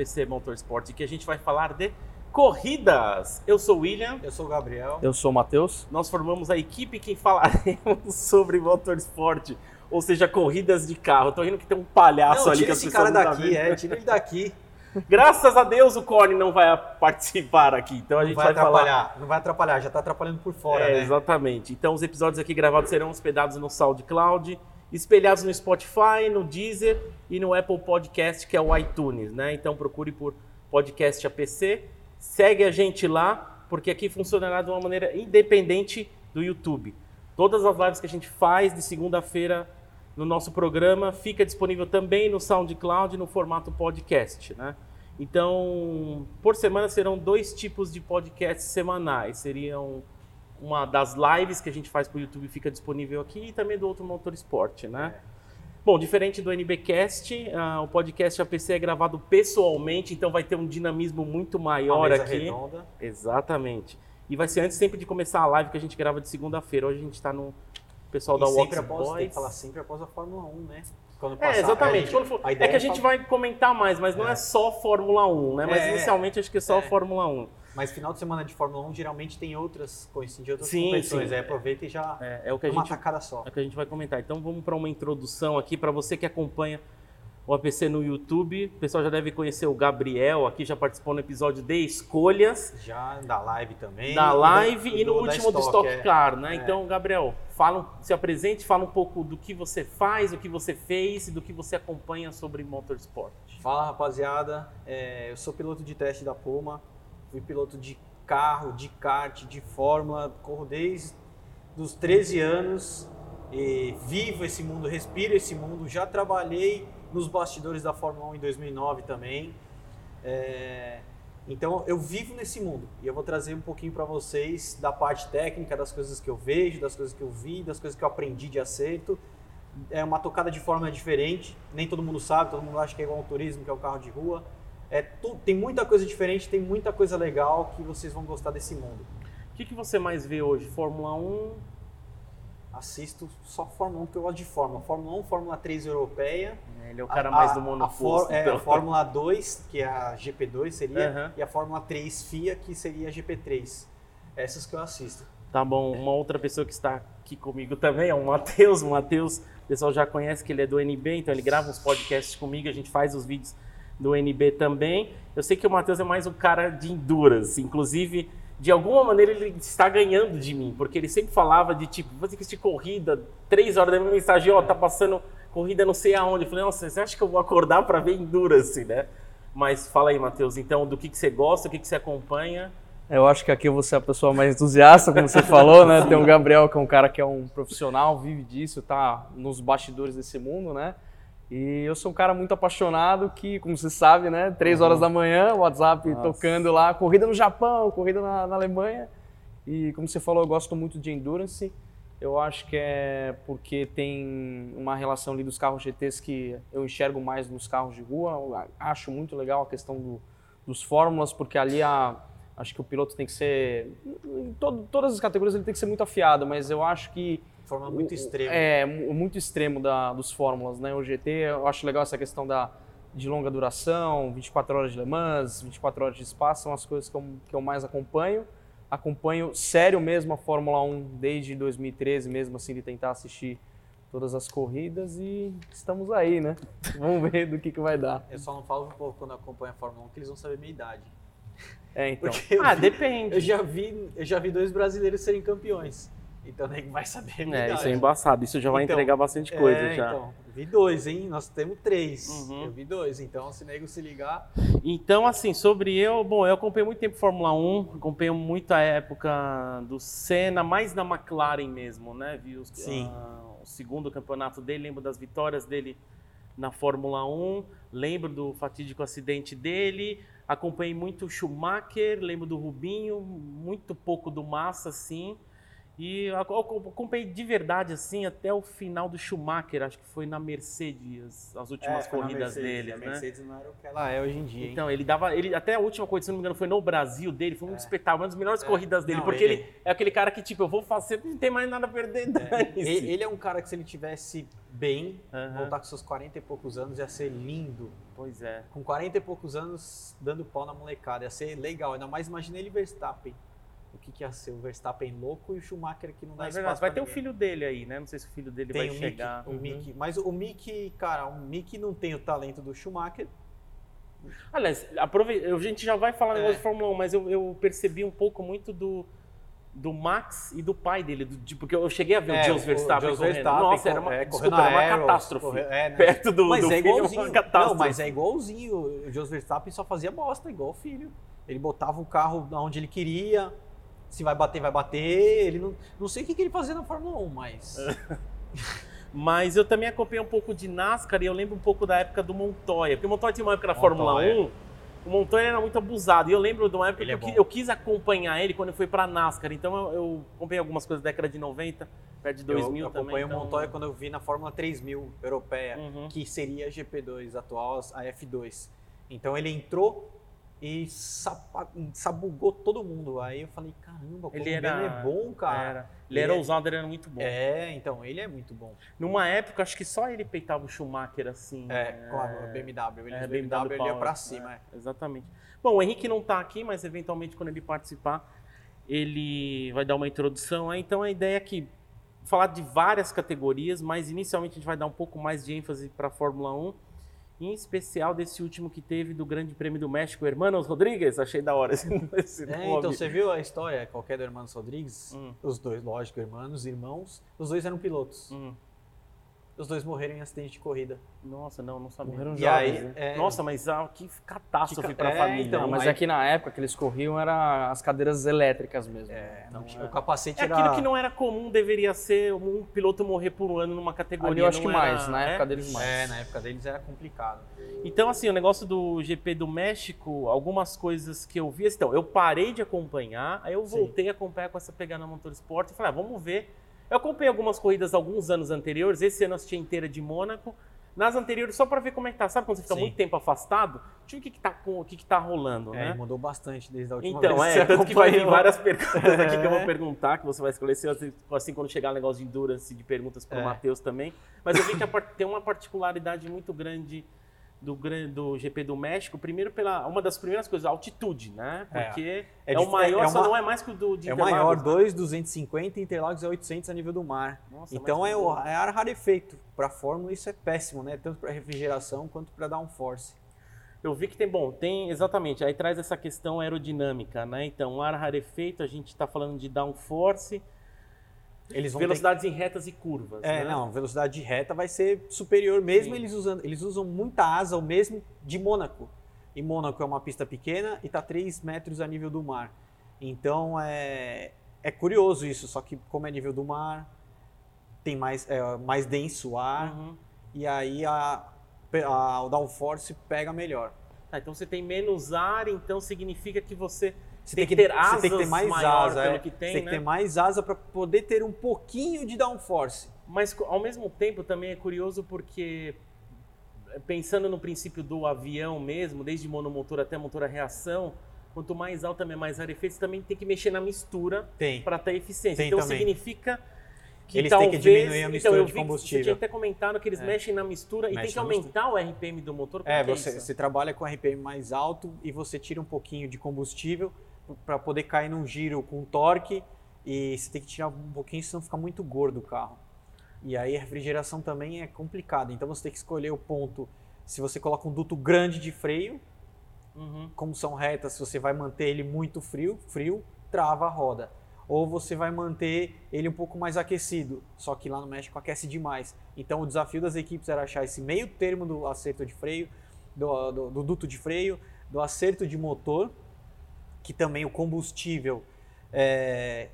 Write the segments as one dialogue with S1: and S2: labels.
S1: APC Motorsport, que a gente vai falar de corridas. Eu sou o William.
S2: Eu sou o Gabriel.
S3: Eu sou o Matheus.
S1: Nós formamos a equipe que falaremos sobre motorsport, ou seja, corridas de carro. Tô rindo que tem um palhaço
S2: não,
S1: ali
S2: tira
S1: que as
S2: esse cara
S1: não tá
S2: daqui, é, tira ele daqui.
S1: Graças a Deus o Corne não vai participar aqui. Então a
S2: Não
S1: gente
S2: vai
S1: vai, falar
S2: atrapalhar, não vai atrapalhar, já tá atrapalhando por fora,
S1: É,
S2: né?
S1: Exatamente. Então os episódios aqui gravados serão hospedados no SoundCloud, espelhados no Spotify, no Deezer e no Apple Podcast, que é o iTunes, né? Então procure por Podcast APC, segue a gente lá, porque aqui funcionará de uma maneira independente do YouTube. Todas as lives que a gente faz de segunda-feira no nosso programa fica disponível também no SoundCloud no formato podcast, né? Então, por semana serão dois tipos de podcasts semanais. Seriam uma das lives que a gente faz para o YouTube fica disponível aqui e também do outro Motorsport, né? Bom, diferente do NBcast, ah, o podcast APC é gravado pessoalmente, então vai ter um dinamismo muito maior aqui.
S2: redonda.
S1: Exatamente. E vai ser antes sempre de começar a live que a gente grava de segunda-feira. Hoje a gente está no pessoal
S2: E
S1: da Walks
S2: após, tem
S1: Boys.
S2: que falar sempre após a Fórmula 1, né? Quando
S1: É, exatamente.
S2: a gente-
S1: Quando for- é que a gente vai comentar mais, mas não é,
S2: É.
S1: só Fórmula 1, né? Mas
S2: É,
S1: inicialmente acho que é só
S2: é.
S1: Fórmula 1.
S2: Mas final de semana de Fórmula 1 geralmente tem outras, coincide de outras
S1: Sim,
S2: competições.
S1: sim.
S2: Aí aproveita e já
S1: É, é o que a
S2: uma
S1: gente
S2: tacada só.
S1: é o que a gente vai comentar. Então vamos para uma introdução aqui para você que acompanha o APC no YouTube. O pessoal já deve conhecer o Gabriel, aqui já participou no episódio de escolhas
S2: Já da live também.
S1: da
S2: do-
S1: live e no
S2: do-
S1: último do Stock
S2: é.
S1: Car, né?
S2: É.
S1: Então, Gabriel, fala, se apresente, fala um pouco do que você faz, do que você fez e do que você acompanha sobre motorsport.
S2: Fala rapaziada, É, eu sou piloto de teste da Puma, fui piloto de carro, de kart, de fórmula, corro desde os 13 anos, e vivo esse mundo, respiro esse mundo, já trabalhei nos bastidores da Fórmula 1 em 2009 também, É, então eu vivo nesse mundo e eu vou trazer um pouquinho para vocês da parte técnica, das coisas que eu vejo, das coisas que eu vi, das coisas que eu aprendi de acerto. É uma tocada de forma diferente, nem todo mundo sabe, todo mundo acha que é igual ao turismo, que é o carro de rua. É tu, tem muita coisa diferente, tem muita coisa legal que vocês vão gostar desse mundo.
S1: O que, que você mais vê hoje? Fórmula 1?
S2: Assisto só Fórmula 1 porque eu gosto de Fórmula. Fórmula 1, Fórmula 3 europeia.
S1: Ele é o cara
S2: A-
S1: mais
S2: a-
S1: do
S2: a,
S1: monoposto.
S2: for- é,
S1: então.
S2: a Fórmula 2, que é a GP2 seria,
S1: Aham.
S2: e a Fórmula 3 FIA, que seria a GP3. Essas que eu assisto.
S1: Tá bom, uma outra pessoa que está aqui comigo também é o Matheus. O Matheus, o pessoal já conhece que ele é do NB, então ele grava uns podcasts comigo, a gente faz os vídeos do NB também. Eu sei que o Matheus é mais um cara de endurance, inclusive, de alguma maneira ele está ganhando de mim, porque ele sempre falava de tipo, ter que assistir corrida, três horas da minha mensagem, ó, tá passando corrida não sei aonde. Eu falei, nossa, você acha que eu vou acordar para ver endurance, né? Mas fala aí, Matheus, então, do que, que você gosta, o que, que você acompanha?
S3: Eu acho que aqui vou ser a pessoa mais entusiasta, como você falou, né? Tem o Gabriel, que é um cara que é um profissional, vive disso, tá nos bastidores desse mundo, né? E eu sou um cara muito apaixonado que, como você sabe, né? Três horas da manhã, WhatsApp
S1: Nossa.
S3: tocando lá, corrida no Japão, corrida na, na Alemanha. E como você falou, eu gosto muito de endurance. Eu acho que é porque tem uma relação ali dos carros GTs que eu enxergo mais nos carros de rua. Eu acho muito legal a questão do, dos fórmulas, porque ali a, acho que o piloto tem que ser. Em todo- todas as categorias ele tem que ser muito afiado, mas eu acho que.
S2: Fórmula muito extrema.
S3: É, mu- muito extremo da, dos fórmulas, né? O GT, eu acho legal essa questão da, de longa duração, 24 horas de Le Mans, 24 horas de espaço, são as coisas que eu, que eu mais acompanho. Acompanho sério mesmo a Fórmula 1 desde 2013, mesmo assim, de tentar assistir todas as corridas e estamos aí, né? Vamos ver do que, que vai dar.
S2: Eu só não falo pro povo quando acompanha a Fórmula 1 que eles vão saber minha idade.
S3: É, então.
S1: Ah,
S2: vi-
S1: depende.
S2: eu já vi, eu já vi dois brasileiros serem campeões. Então nem vai saber
S1: É, isso é embaçado. Isso já vai
S2: Então,
S1: entregar bastante coisa
S2: É,
S1: já.
S2: Então, vi dois, hein? Nós temos três.
S1: Uhum.
S2: Eu vi dois. Então, se nego se ligar.
S1: Então, assim, sobre eu, bom, eu acompanhei muito tempo Fórmula 1, acompanhei muito a época do Senna, mais da McLaren mesmo, né? Vi os-
S2: Sim.
S1: ah, o segundo campeonato dele, lembro das vitórias dele na Fórmula 1, lembro do fatídico acidente dele, acompanhei muito o Schumacher, lembro do Rubinho, muito pouco do Massa, sim. E eu acompanhei de verdade, assim, até o final do Schumacher, acho que foi na Mercedes, as últimas
S2: É,
S1: corridas dele,
S2: A
S1: né?
S2: Mercedes não era o que ela é hoje em dia, hein?
S1: Então, ele dava. Ele, até a última corrida, se não me engano, foi no Brasil dele, foi um espetáculo, uma das melhores
S2: É.
S1: corridas dele,
S2: Não,
S1: porque ele...
S2: ele-
S1: é aquele cara que, tipo, eu vou fazer, não tem mais nada a perder,
S2: É, ele, ele é um cara que se ele tivesse bem,
S1: Aham.
S2: voltar com seus 40 e poucos anos, ia ser lindo.
S1: Pois é.
S2: Com 40 e poucos anos, dando pau na molecada, ia ser legal. Ainda mais imagina ele e Verstappen. O que, que ia ser? O Verstappen louco e o Schumacher que não dá
S1: Na
S2: espaço
S1: vai ter o filho dele aí, né? Não sei se o filho dele
S2: Tem
S1: vai
S2: o
S1: chegar.
S2: Mickey, o
S1: Uhum.
S2: Mickey. Mas o Mickey, cara, o Mickey não tem o talento do Schumacher.
S1: Aliás, aprove... a gente já vai falar
S2: É.
S1: negócio de Fórmula 1, mas eu, eu percebi um pouco muito do, do Max e do pai dele, do, porque eu cheguei a ver
S2: É,
S1: o Jos Verstappen.
S2: Verstappen
S1: Nossa, era uma,
S2: é,
S1: desculpa, era uma
S2: aeros,
S1: catástrofe.
S2: corre- é, né?
S1: Perto do,
S2: mas
S1: do
S2: é
S1: filho,
S2: igualzinho.
S1: uma catástrofe.
S2: Não, mas é igualzinho. O Jos Verstappen só fazia bosta, igual o filho. Ele botava o carro onde ele queria. Se vai bater, vai bater. Ele não, não sei o que, que ele fazia na Fórmula 1, mas.
S1: Mas eu também acompanhei um pouco de NASCAR e eu lembro um pouco da época do Montoya. Porque o Montoya tinha uma época na Fórmula
S2: Montoya.
S1: 1, o Montoya era muito abusado. E eu lembro de uma época
S2: Ele
S1: que
S2: é
S1: eu, eu quis acompanhar ele quando eu fui pra NASCAR. Então eu, eu acompanhei algumas coisas da década de 90, perto de 2000
S2: eu
S1: também.
S2: acompanhei
S1: então...
S2: o Montoya quando eu vi na Fórmula 3000 europeia,
S1: Uhum.
S2: que seria a GP2 atual, a F2. Então ele entrou e sabugou todo mundo. Aí eu falei, caramba, o
S1: Ele era-
S2: é bom, cara.
S1: Era. Ele era
S2: Ele é-
S1: ousado, ele era muito bom.
S2: É, então, ele é muito bom.
S1: Numa época, acho que só ele peitava o Schumacher assim.
S2: É,
S1: né?
S2: claro, o BMW. Ele
S1: É,
S2: é, BMW, ele ia
S1: Power,
S2: pra cima.
S1: é, Exatamente. Bom, o Henrique não está aqui, mas eventualmente quando ele participar, ele vai dar uma introdução. aí. Então a ideia é que falar de várias categorias, mas inicialmente a gente vai dar um pouco mais de ênfase para a Fórmula 1, em especial desse último que teve do Grande Prêmio do México, Hermanos Rodrigues. Achei da hora esse, esse
S2: É,
S1: nome.
S2: então você viu a história qualquer do Hermanos Rodrigues?
S1: Hum.
S2: Os dois, lógico, irmãos, irmãos. Os dois eram pilotos.
S1: Hum.
S2: Os dois morreram em acidente de corrida.
S1: Nossa, não, não sabia.
S3: Morreram
S2: E
S3: jovens,
S2: aí,
S3: né?
S2: é,
S1: Nossa, mas ah, que catástrofe
S2: Que
S1: para a
S2: é,
S1: família.
S2: então,
S3: Não, mas
S2: aí-
S3: é que na época que eles corriam era as cadeiras elétricas mesmo.
S2: é, não
S3: Então,
S2: tinha-
S3: é.
S2: o capacete
S1: É
S2: era...
S1: aquilo que não era comum, deveria ser um piloto morrer por um ano numa categoria.
S3: Ali eu acho
S1: não
S3: que
S1: era-
S3: mais, na
S1: é?
S3: época deles mais.
S2: É, na época deles era complicado.
S1: Então, assim, o negócio do GP do México, algumas coisas que eu vi. Então, eu parei de acompanhar, aí eu
S2: Sim.
S1: voltei a acompanhar com essa pegada no Motorsport e falei, ah, vamos ver. Eu acompanhei algumas corridas alguns anos anteriores, esse ano eu assisti a inteira de Mônaco. Nas anteriores, só para ver como é que tá. Sabe quando você fica
S2: Sim.
S1: muito tempo afastado? Deixa eu ver o que, que, tá, com- o que, que tá rolando,
S2: É,
S1: né?
S2: mudou bastante desde a última
S1: Então,
S2: vez.
S1: é,
S2: você
S1: tanto que vai vir várias perguntas aqui que eu vou
S2: É.
S1: perguntar, que você vai escolher, se- assim, quando chegar o negócio de endurance, de perguntas para o
S2: É.
S1: Matheus também. Mas eu vi que tem uma particularidade muito grande do, do GP do México, primeiro pela uma das primeiras coisas, a altitude, né?
S2: É.
S1: Porque
S2: É
S1: é, o
S2: dif-
S1: maior,
S2: é
S1: só
S2: uma-
S1: não é mais que o do de
S2: É o maior,
S1: Interlagos.
S2: 2,250 e Interlagos é 800 a nível do mar.
S1: Nossa,
S2: então é, o, é ar rarefeito. Para a Fórmula isso é péssimo, né? Tanto para refrigeração quanto para downforce.
S1: Eu vi que tem, bom, tem exatamente, aí traz essa questão aerodinâmica, né? Então, ar rarefeito, a gente está falando de downforce,
S2: Eles vão ter
S1: velocidades em retas e curvas,
S2: É,
S1: né?
S2: não, velocidade de reta vai ser superior, mesmo
S1: Sim.
S2: eles usando. Eles usam muita asa, o mesmo de Mônaco. E Mônaco é uma pista pequena e está 3 metros a nível do mar. Então é, é curioso isso, só que como é nível do mar, tem mais, é, mais denso o ar,
S1: Uhum.
S2: e aí a, a- o downforce pega melhor.
S1: Tá, então você tem menos ar, então significa que você,
S2: Você
S1: tem, que ter asas
S2: você tem que ter mais asa,
S1: pelo
S2: é.
S1: que tem,
S2: você tem
S1: né?
S2: que ter mais asa para poder ter um pouquinho de downforce.
S1: Mas ao mesmo tempo também é curioso porque eh, pensando no princípio do avião mesmo, desde monomotor até motor a reação, quanto mais alto também mais rarefeito, você também tem que mexer na mistura para ter eficiência.
S2: Tem
S1: então
S2: também.
S1: significa que
S2: Eles têm que
S1: talvez,
S2: diminuir a mistura
S1: então, eu
S2: de
S1: que Você
S2: combustível.
S1: tinha até comentado que eles
S2: É.
S1: mexem na mistura e tem
S2: Mexe
S1: que aumentar o RPM do motor.
S2: É,
S1: que
S2: você,
S1: isso?
S2: você trabalha com RPM mais alto e você tira um pouquinho de combustível para poder cair num giro com torque e você tem que tirar um pouquinho, senão fica muito gordo o carro. E aí a refrigeração também é complicada, então você tem que escolher o ponto. Se você coloca um duto grande de freio,
S1: Uhum.
S2: como são retas, se você vai manter ele muito frio, frio, trava a roda. Ou você vai manter ele um pouco mais aquecido, só que lá no México aquece demais. Então o desafio das equipes era achar esse meio termo do acerto de freio, do, do- do duto de freio, do acerto de motor, que também o combustível é,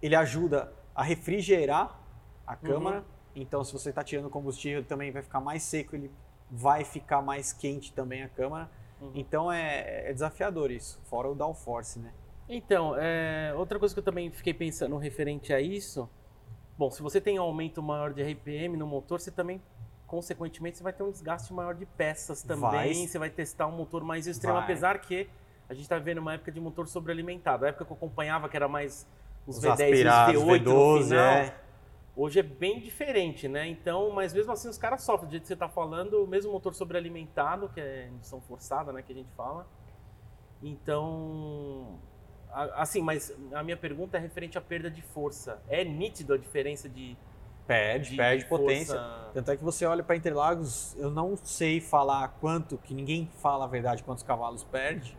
S2: ele ajuda a refrigerar a câmara. Então se você está tirando combustível, ele também vai ficar mais seco, ele vai ficar mais quente também a câmara.
S1: Uhum.
S2: Então é, é desafiador isso, fora o downforce, né?
S1: Então, é, outra coisa que eu também fiquei pensando referente a isso, bom, se você tem um aumento maior de RPM no motor, você também, consequentemente, você vai ter um desgaste maior de peças também,
S2: Vai.
S1: você vai testar um motor mais extremo,
S2: Vai.
S1: apesar que a gente está vivendo uma época de motor sobrealimentado. A época que eu acompanhava, que era mais os,
S2: Os
S1: V10 e
S2: aspirados,
S1: os V8 no
S2: V12,
S1: final,
S2: é.
S1: Hoje é bem diferente, né? Então, mas mesmo assim os caras sofrem. Do jeito que você está falando, o mesmo motor sobrealimentado, que é indução forçada, né? Que a gente fala. Então, assim, mas a minha pergunta é referente à perda de força. É nítido a diferença de,
S2: Perde,
S1: de,
S2: perde
S1: de
S2: potência.
S1: força?
S2: Tanto é que você olha para Interlagos, eu não sei falar quanto, que ninguém fala a verdade quantos cavalos perde,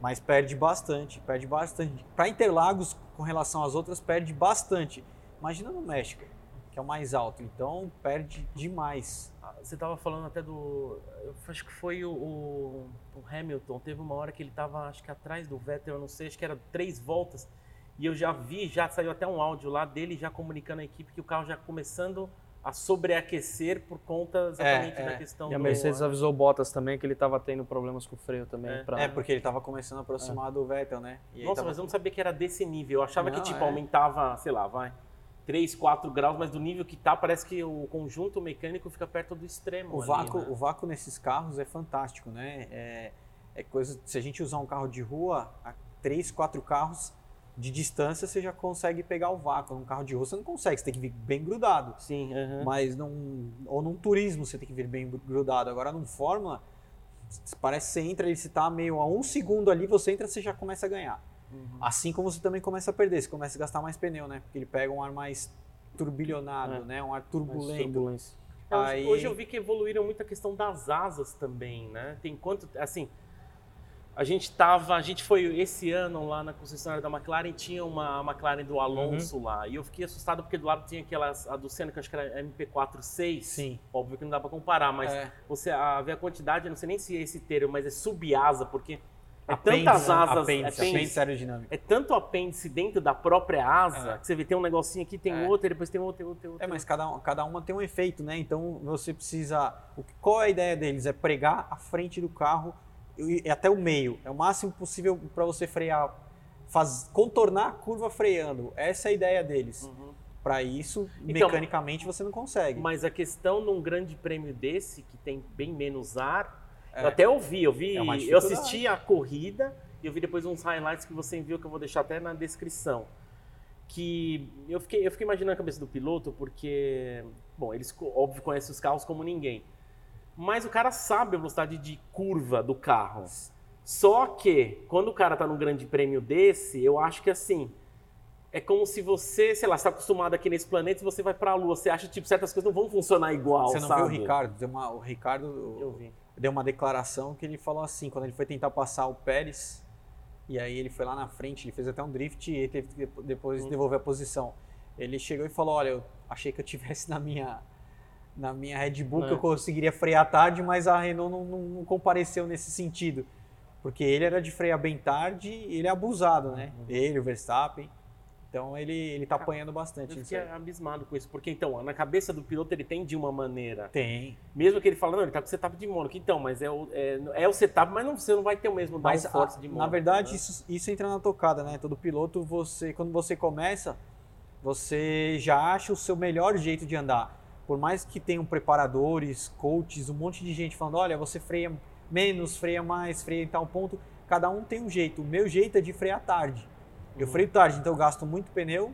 S2: mas perde bastante, perde bastante. Para Interlagos, com relação às outras, perde bastante. Imagina no México, que é o mais alto, então perde demais.
S1: Ah, Você estava falando até do. Acho que foi o, o- o Hamilton. Teve uma hora que ele estava, acho que atrás do Vettel, eu não sei, acho que era três voltas. E eu já vi, já saiu até um áudio lá dele já comunicando à equipe que o carro já começando a sobreaquecer por conta exatamente
S2: É,
S1: da
S2: é.
S1: questão
S3: E a
S1: do.
S3: Mercedes avisou o Bottas também que ele estava tendo problemas com o freio também.
S1: É.
S3: pra-
S2: É, porque ele estava começando a aproximar do Vettel, né? E
S1: Nossa,
S2: tava-
S1: mas eu não sabia que era desse nível. Eu achava que
S2: Não,
S1: tipo
S2: é.
S1: aumentava, sei lá, vai 3, 4 graus, mas do nível que tá, parece que o conjunto mecânico fica perto do extremo.
S2: O
S1: ali,
S2: vácuo,
S1: né?
S2: o vácuo nesses carros é fantástico, né? É, é coisa. Se a gente usar um carro de rua, a três, quatro carros de distância você já consegue pegar o vácuo. Num carro de rua você não consegue, você tem que vir bem grudado.
S1: Sim.
S2: Mas num, ou num turismo você tem que vir bem grudado. Agora num Fórmula, parece que você entra e se tá meio a um segundo ali, você entra você já começa a ganhar.
S1: Uhum.
S2: Assim como você também começa a perder, você começa a gastar mais pneu, né? Porque ele pega um ar mais turbilhonado,
S1: É.
S2: né? Um ar
S3: mais
S2: turbulento. Aí-
S1: Hoje eu vi que evoluíram muito a questão das asas também, né? Tem quanto, assim, a gente tava, a gente foi esse ano lá na concessionária da McLaren, tinha uma McLaren do Alonso
S2: Uhum.
S1: lá, e eu fiquei assustado porque do lado tinha aquelas, a do Senna, que eu acho que era MP46,
S2: Sim.
S1: óbvio que não dá pra comparar, mas
S2: É.
S1: você a, ver a quantidade, eu não sei nem se é esse termo, mas é subasa, porque é
S2: Apêndice,
S1: tantas
S2: né?
S1: asas,
S2: apêndice,
S1: apêndice,
S2: apêndice aerodinâmico.
S1: é tanto apêndice dentro da própria asa,
S2: É.
S1: que você vê, tem um negocinho aqui, tem
S2: É.
S1: outro, e depois tem outro, tem outro, tem outro.
S2: É, mas cada, cada uma tem um efeito, né? Então você precisa. Qual é a ideia deles? É pregar a frente do carro e, e até o meio. É o máximo possível para você frear, faz, contornar a curva freando. Essa é a ideia deles.
S1: Uhum.
S2: Para isso,
S1: Então,
S2: mecanicamente você não consegue.
S1: Mas a questão num grande prêmio desse, que tem bem menos ar,
S2: É.
S1: eu até ouvi, eu vi,
S2: É
S1: eu assisti a corrida e eu vi depois uns highlights que você enviou que eu vou deixar até na descrição. Que eu fiquei, eu fiquei imaginando a cabeça do piloto, porque, bom, eles óbvio conhecem os carros como ninguém. Mas o cara sabe a velocidade de curva do carro. Só que, quando o cara tá num grande prêmio desse, eu acho que assim, é como se você, sei lá, está acostumado aqui nesse planeta e você vai pra Lua. Você acha, tipo, certas coisas não vão funcionar igual,
S2: Você não
S1: sabe?
S2: viu o Ricardo? Deu uma, o Ricardo deu uma declaração que ele falou assim, quando ele foi tentar passar o Pérez, e aí ele foi lá na frente, ele fez até um drift e teve que depo- depois
S1: Hum.
S2: devolver a posição. Ele chegou e falou, olha, eu achei que eu tivesse na minha na minha Red Bull que
S1: É.
S2: eu conseguiria frear tarde, mas a Renault não, não- não compareceu nesse sentido. Porque ele era de frear bem tarde e ele é abusado, né?
S1: Uhum.
S2: Ele, o Verstappen. Então ele, ele tá apanhando bastante
S1: Eu fiquei abismado com isso, porque então, na cabeça do piloto ele tem de uma maneira.
S2: Tem.
S1: Mesmo que ele fala, não, ele tá com setup de Mônaco. Então, mas é o, é, é o setup, mas não, você não vai ter o mesmo
S2: Mas
S1: downforce
S2: a-
S1: de
S2: na
S1: Mônaco.
S2: verdade,
S1: né?
S2: isso, isso entra na tocada, né? Todo piloto, você quando você começa, você já acha o seu melhor jeito de andar. Por mais que tenham preparadores, coaches, um monte de gente falando, olha, você freia menos, freia mais, freia em tal ponto. Cada um tem um jeito. O meu jeito é de frear tarde. Eu
S1: Uhum.
S2: freio tarde, então eu gasto muito pneu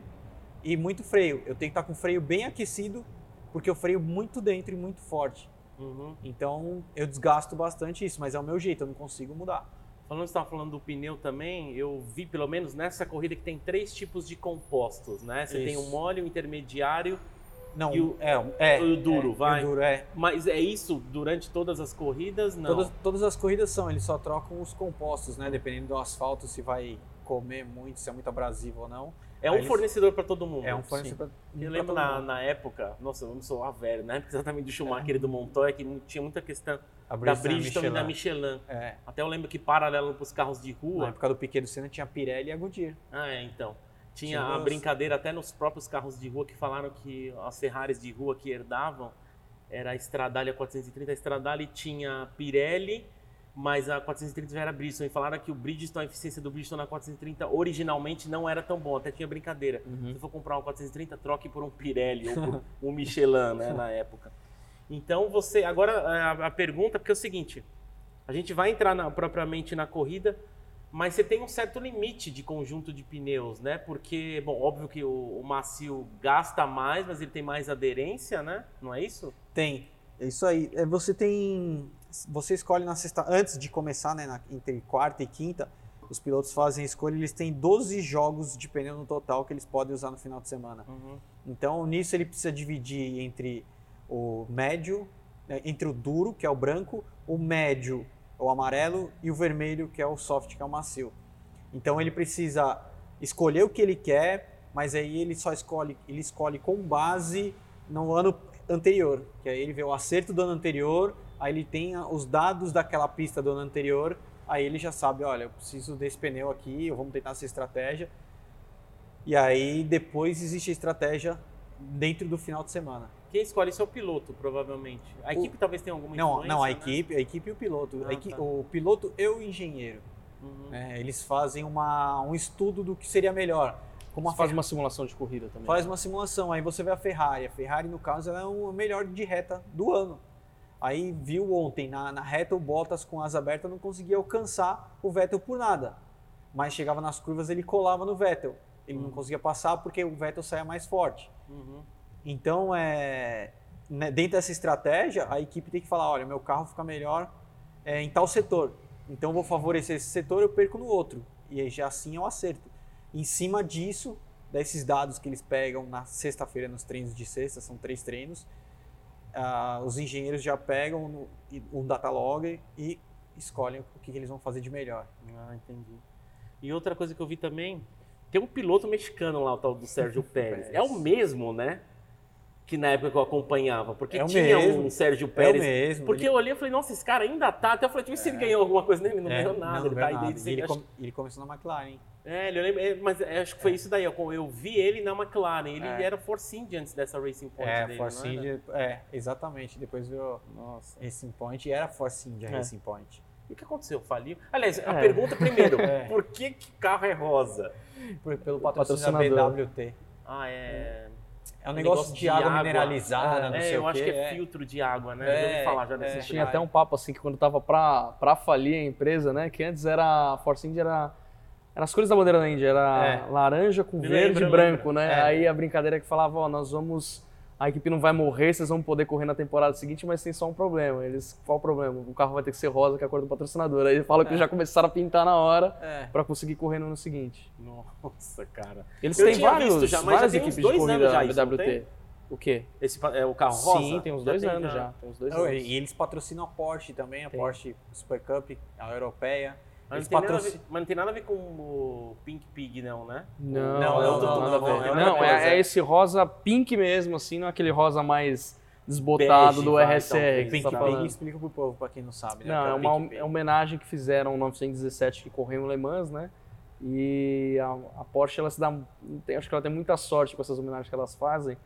S2: e muito freio. Eu tenho que estar com o freio bem aquecido, porque eu freio muito dentro e muito forte.
S1: Uhum.
S2: Então eu desgasto bastante isso, mas é o meu jeito, eu não consigo mudar.
S1: Falando, você estava falando do pneu também, eu vi pelo menos nessa corrida que tem três tipos de compostos, né? Você tem
S2: Isso.
S1: o mole, o intermediário,
S2: Não,
S1: o-
S2: é, é,
S1: o duro,
S2: é,
S1: vai.
S2: O duro, é.
S1: mas é isso durante todas as corridas? Não.
S2: Todas, todas as corridas são, eles só trocam os compostos, né? Dependendo do asfalto, se vai comer muito, se é muito abrasivo ou não.
S1: é um
S2: eles-
S1: fornecedor para todo mundo.
S2: É um fornecedor pra,
S1: Eu lembro na, na época, nossa, vamos soar velho, na época exatamente do Schumacher e do Montoya, que tinha muita questão
S2: A
S1: da
S2: Bridgestone
S1: e da Michelin.
S2: É.
S1: Até eu lembro que paralelo para os carros de
S2: Na
S1: rua,
S2: época do Piquet do Senna tinha Pirelli e a Goodyear.
S1: ah, é, então, tinha a brincadeira até nos próprios carros de rua que falaram que as Ferraris de rua que herdavam era a Stradale a 430, a Stradale tinha Pirelli mas a 430 já era Bridgestone. E falaram que o Bridgestone, a eficiência do Bridgestone na 430 originalmente não era tão bom, até tinha brincadeira.
S3: Uhum.
S1: Se for comprar uma 430, troque por um Pirelli ou por um Michelin, né, na época. Então você, agora a, a pergunta, porque é o seguinte, a gente vai entrar na- propriamente na corrida, mas você tem um certo limite de conjunto de pneus, né? Porque, bom, óbvio que o, o macio gasta mais, mas ele tem mais aderência, né? Não é isso?
S2: Tem. É isso aí. É, Você tem. Você escolhe na sexta. Antes de começar, né? na- entre quarta e quinta, os pilotos fazem a escolha. Eles têm 12 jogos de pneu no total que eles podem usar no final de semana. Então, nisso, ele precisa dividir entre o médio, né, entre o duro, que é o branco, o médio, o amarelo, e o vermelho, que é o soft, que é o macio. Então, ele precisa escolher o que ele quer, mas aí ele só escolhe, ele escolhe com base no ano anterior, que aí ele vê o acerto do ano anterior, aí ele tem os dados daquela pista do ano anterior, aí ele já sabe, olha, eu preciso desse pneu aqui, vamos tentar essa estratégia. E aí depois existe a estratégia dentro do final de semana.
S1: Quem escolhe isso é o piloto, provavelmente. A equipe talvez tenha alguma
S2: Não,
S1: influência,
S2: não, a
S1: né?
S2: equipe, a equipe e o piloto.
S1: Ah,
S2: A equi-
S1: tá.
S2: O piloto e o engenheiro.
S1: Uhum.
S2: né? Eles fazem uma, um estudo do que seria melhor. Como
S3: faz
S2: Fer-
S3: uma simulação de corrida também.
S2: faz uma simulação, aí você vê a Ferrari. A Ferrari, no caso, ela é o melhor de reta do ano. Aí viu ontem, na, na reta, o Bottas com asa aberta não conseguia alcançar o Vettel por nada. Mas chegava nas curvas, ele colava no Vettel. Ele não conseguia passar porque o Vettel saía mais forte.
S1: Uhum.
S2: Então, é, né, dentro dessa estratégia, a equipe tem que falar, olha, meu carro fica melhor é, em tal setor. Então, vou favorecer esse setor, eu perco no outro. E aí, já assim eu acerto. Em cima disso, desses dados que eles pegam na sexta-feira, nos treinos de sexta, são três treinos, ah, os engenheiros já pegam no- um data log e escolhem o que, que eles vão fazer de melhor.
S1: Ah, entendi. E outra coisa que eu vi também, tem um piloto mexicano lá, o tal do Sérgio Pérez. É o mesmo, né? Que na época que eu acompanhava, porque
S2: É
S1: tinha
S2: mesmo.
S1: um Sérgio
S2: É
S1: Pérez.
S2: mesmo.
S1: Porque
S2: ele-
S1: eu olhei e falei, nossa, esse cara ainda tá. Até eu falei, deixa eu ver se ele ganhou alguma coisa nele. Não
S2: é,
S1: ganhou nada,
S2: não,
S1: ele
S2: não
S1: tá aí desde
S2: ele,
S1: acho-
S2: ele começou na McLaren.
S1: É, ele lembra- é, mas é, acho que foi isso daí. Eu, eu vi ele na McLaren. Ele
S2: É.
S1: era Force India antes dessa Racing Point
S2: É,
S1: dele,
S2: Force
S1: não?
S2: India, é, exatamente. Depois veio
S1: Nossa.
S2: Racing Point e era Force India
S1: É.
S2: Racing Point.
S1: E o que aconteceu? Faliu? Aliás, a
S3: É.
S1: pergunta primeiro.
S2: É.
S1: Por que, que carro é rosa?
S2: Por- pelo patrocínio da. BWT.
S1: Ah, é...
S2: É um negócio, de, água, mineralizada, não
S1: É,
S2: sei
S1: eu
S2: o
S1: acho
S2: quê.
S1: que é, filtro de água, né? eu já
S2: É,
S1: falar já
S2: é.
S1: desse
S3: Tinha até um papo assim que quando tava pra, pra falir a empresa, né? Que antes era. A Force India era. Era as cores da bandeira da Índia, era
S2: É.
S3: laranja com
S1: Me
S3: verde e
S1: eu
S3: branco,
S1: lembro.
S3: né?
S2: É.
S3: Aí a brincadeira é que falava, ó, nós vamos. A equipe não vai morrer, vocês vão poder correr na temporada seguinte, mas tem só um problema. Eles, qual o problema? O carro vai ter que ser rosa, que é a cor do patrocinador. Aí falam que já começaram a pintar na hora
S2: É.
S3: pra conseguir correr no ano seguinte.
S1: Nossa, cara.
S3: Eles
S1: Eu
S3: têm vários,
S1: visto já, já
S3: várias
S1: tem uns
S3: equipes de corrida
S1: já
S3: da
S1: tem?
S3: O quê?
S1: Esse é o carro rosa?
S3: Sim, tem uns
S1: Já
S3: dois
S1: tem,
S3: anos já. Tem uns dois
S2: Não,
S3: anos.
S2: e eles patrocinam a Porsche também, a
S3: Tem.
S2: Porsche Super Cup, a europeia.
S1: Mas não, tem nada a
S2: patrocinam.
S1: ver, mas não tem nada a ver com o Pink Pig, não, né?
S3: Não,
S2: Não,
S3: não,
S2: não,
S3: não,
S2: não, é
S3: é, é esse rosa pink mesmo, assim, não é aquele rosa mais desbotado
S1: Bege,
S3: do
S1: vai,
S3: RSR.
S1: talvez.
S3: que
S2: Pink
S3: tá
S2: Pig explica pro povo, pra quem não sabe, né?
S3: Não, é uma
S2: Pink
S3: é homenagem que fizeram no 917 que correu em Le Mans, né? E a, a Porsche, ela se dá, tem, acho que ela tem muita sorte com essas homenagens que elas fazem,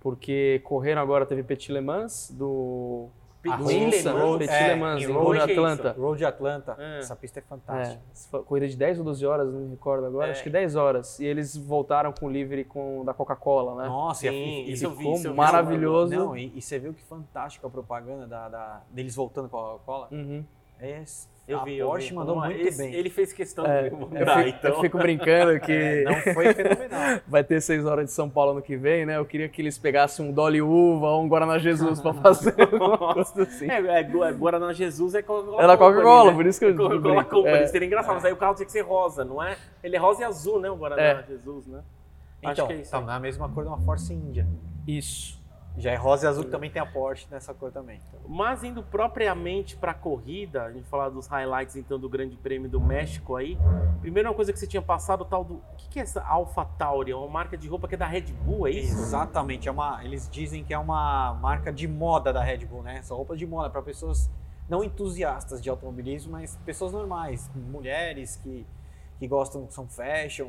S3: porque correram agora, teve Petit Le Mans, do,
S1: Mans?
S3: né? Petit
S2: É,
S3: Mans,
S2: em Road
S3: Road Atlanta.
S2: Road Atlanta.
S1: É.
S2: Essa pista é
S3: É,
S2: fantástica.
S3: for corrida de 10 ou 12 horas, não me recordo agora,
S2: É.
S3: acho que 10 horas. E eles voltaram com o livre com, da Coca-Cola, né?
S2: Nossa, e
S1: Sim,
S2: e,
S1: isso
S3: ficou
S1: vi.
S3: maravilhoso.
S2: Não, e, e você viu que fantástico a propaganda da, da- deles voltando com a Coca-Cola?
S3: Uhum.
S2: É,
S1: Eu
S2: a
S1: vi, eu
S2: Porsche
S1: vi.
S2: mandou
S1: Uma-
S2: muito
S1: esse-
S2: bem.
S1: Ele fez questão
S3: É,
S1: de
S3: eu,
S1: mandar,
S3: fico,
S1: então.
S3: eu fico brincando que
S2: É, não foi fenomenal.
S3: vai ter 6 horas de São Paulo ano que vem, né? Eu queria que eles pegassem um Dolly Uva ou um Guaraná Jesus pra fazer assim.
S1: É, é, Gu- Guaraná Jesus é Coca-Cola.
S3: Era Coca-Cola,
S1: Company, né?
S3: por isso que eu
S1: É Coca-Cola. Company.
S3: É.
S1: Seria engraçado, mas aí o carro tinha que ser rosa, não é? Ele é rosa e azul, né? O Guaraná
S3: É.
S1: Jesus, né?
S2: Então,
S1: Acho que é isso.
S2: tá
S1: aí.
S2: na mesma cor de uma Force India.
S3: Isso.
S2: Já é rosa e azul, que também tem a Porsche nessa cor também.
S1: Mas indo propriamente para a corrida, a gente falar dos highlights então do Grande Prêmio do México aí. Primeiro uma coisa que você tinha passado, o tal do. O que, que é essa Alpha Tauri? É uma marca de roupa que é da Red Bull, é isso?
S2: Exatamente, é uma, eles dizem que é uma marca de moda da Red Bull, né? Essa roupa de moda para pessoas não entusiastas de automobilismo, mas pessoas normais, mulheres que, que gostam, são fashion,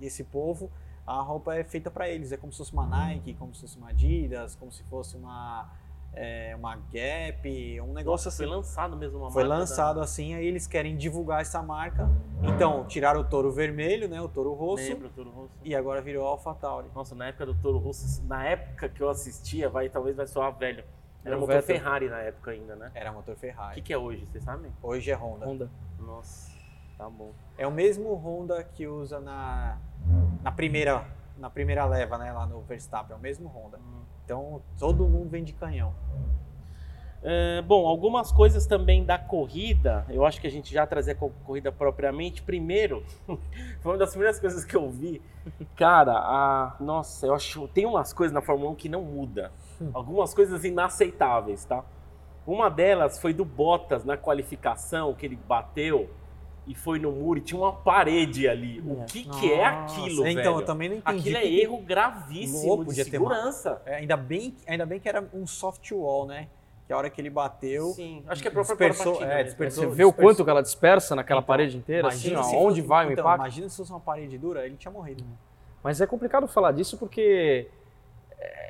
S2: esse povo, a roupa é feita para eles, é como se fosse uma Nike, como se fosse uma Adidas, como se fosse uma é, uma Gap, um negócio
S1: Nossa,
S2: assim.
S1: foi lançado mesmo uma
S2: Foi lançado assim, aí eles querem divulgar essa marca. Então, tiraram o touro vermelho, né? O touro
S1: Da...
S2: rosso.
S1: Lembra, Toro Rosso?
S2: E agora virou Alpha Tauri.
S1: Nossa, na época do Toro Rosso, na época que eu assistia, vai, talvez vai soar velho. Era
S3: Era o
S1: motor
S3: Vettel.
S1: Ferrari na época ainda, né?
S2: Era motor
S1: O
S2: Ferrari.
S1: que, que é hoje, vocês sabem?
S2: Hoje é Honda.
S3: Honda.
S1: Nossa, tá bom.
S2: É o mesmo Honda que usa na, na, primeira, na primeira leva, né? Lá no Verstappen. É o mesmo Honda. Então, todo mundo vem de canhão.
S1: É, bom, algumas coisas também da corrida, eu acho que a gente já trazer a co- corrida propriamente. Primeiro, foi uma das primeiras coisas que eu vi. Cara, a, nossa, eu acho tem umas coisas na Fórmula 1 que não muda. Algumas coisas inaceitáveis, tá? Uma delas foi do Bottas na qualificação, que ele bateu e foi no muro e tinha uma parede ali. O que, que é aquilo,
S2: Então,
S1: velho?
S2: eu também não entendi.
S1: Aquilo é
S2: que-
S1: erro gravíssimo
S2: Louco,
S1: de
S2: ter uma-
S1: segurança.
S2: É, ainda, bem, ainda bem que era um soft wall, né? Que a hora que ele bateu.
S1: Sim, acho que é própria
S2: dispersou,
S1: partida
S2: é,
S1: mesmo.
S2: dispersou.
S3: Você vê o quanto que ela dispersa naquela
S2: Então,
S3: parede inteira, assim,
S2: Imagina
S3: ó,
S2: se
S3: onde
S2: fosse-
S3: vai o
S2: então,
S3: impacto.
S2: Imagina se fosse uma parede dura, ele tinha morrido.
S3: Mas é complicado falar disso porque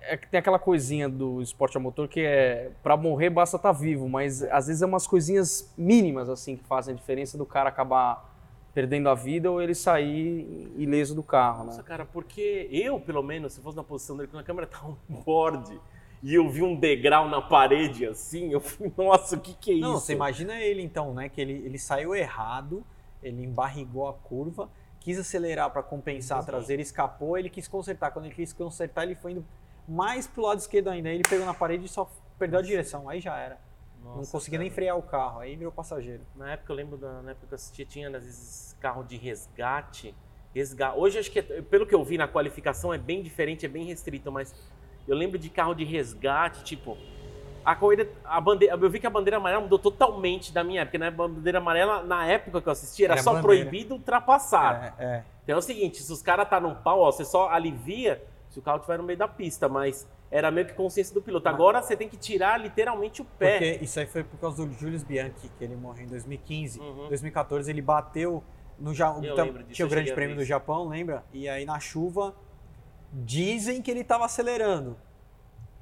S3: é que tem aquela coisinha do esporte a motor que é pra morrer basta estar vivo, mas às vezes é umas coisinhas mínimas assim que fazem a diferença do cara acabar perdendo a vida ou ele sair ileso do carro,
S1: Nossa,
S3: né?
S1: cara, porque eu, pelo menos, se fosse na posição dele, quando a câmera tá um borde e eu vi um degrau na parede assim, eu fui, nossa, o que que é
S2: Não,
S1: isso?
S2: você imagina ele então, né? Que ele, ele saiu errado, ele embarrigou a curva, quis acelerar para compensar a traseira, escapou, ele quis consertar. Quando ele quis consertar, ele foi indo mais pro lado esquerdo ainda. Aí ele pegou na parede e só perdeu a direção. Aí já era. não
S1: Nossa,
S2: conseguia nem
S1: cara.
S2: frear o carro. Aí virou passageiro.
S1: Na época, eu lembro, da, na época que eu assistia, tinha às vezes carro de resgate. resga- Hoje, acho que, é- pelo que eu vi na qualificação, é bem diferente, é bem restrito, mas eu lembro de carro de resgate, tipo... A corrida, a bandeira, eu vi que a bandeira amarela mudou totalmente da minha época, né? A bandeira amarela, na época que eu assisti, era,
S2: Era
S1: só
S2: bandeira.
S1: proibido ultrapassar.
S2: É, é.
S1: Então é o seguinte, se os caras tá num pau, ó, você só alivia se o carro estiver no meio da pista, mas era meio que consciência do piloto. Agora você tem que tirar literalmente o pé.
S2: Porque isso aí foi por causa do Julius Bianchi, que ele morreu em 2015.
S1: Uhum.
S2: 2014 ele bateu no Ja-
S1: disso,
S2: tinha o Grande Prêmio do. Japão, lembra? E aí na chuva dizem que ele estava acelerando.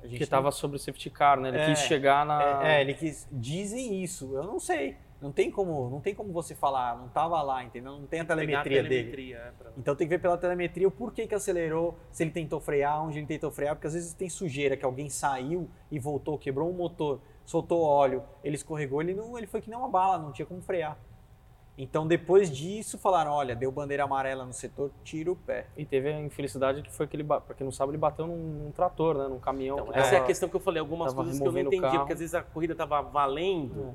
S2: A gente
S3: Que
S2: não-
S3: tava sobre o safety car, né? Ele
S2: É,
S3: quis chegar na
S2: É, é, ele quis. Dizem isso. Eu não sei. Não tem como, não tem como você falar. Não tava lá, entendeu? Não tem a
S1: Pegar a
S2: telemetria dele.
S1: telemetria, é, pra-
S2: Então tem que ver pela telemetria o porquê que acelerou, se ele tentou frear, onde ele tentou frear, porque às vezes tem sujeira que alguém saiu e voltou, quebrou um motor, soltou óleo, ele escorregou, ele não, ele foi que nem uma bala, não tinha como frear. Então depois disso falaram, olha, deu bandeira amarela no setor, tira o pé.
S3: E teve a infelicidade que foi que ele, pra quem não sabe, ele bateu num, num trator, né? Num caminhão.
S1: Então, essa é a
S3: tava-
S1: questão que eu falei, algumas
S3: tava
S1: coisas que eu não
S3: carro.
S1: porque às vezes a corrida tava valendo,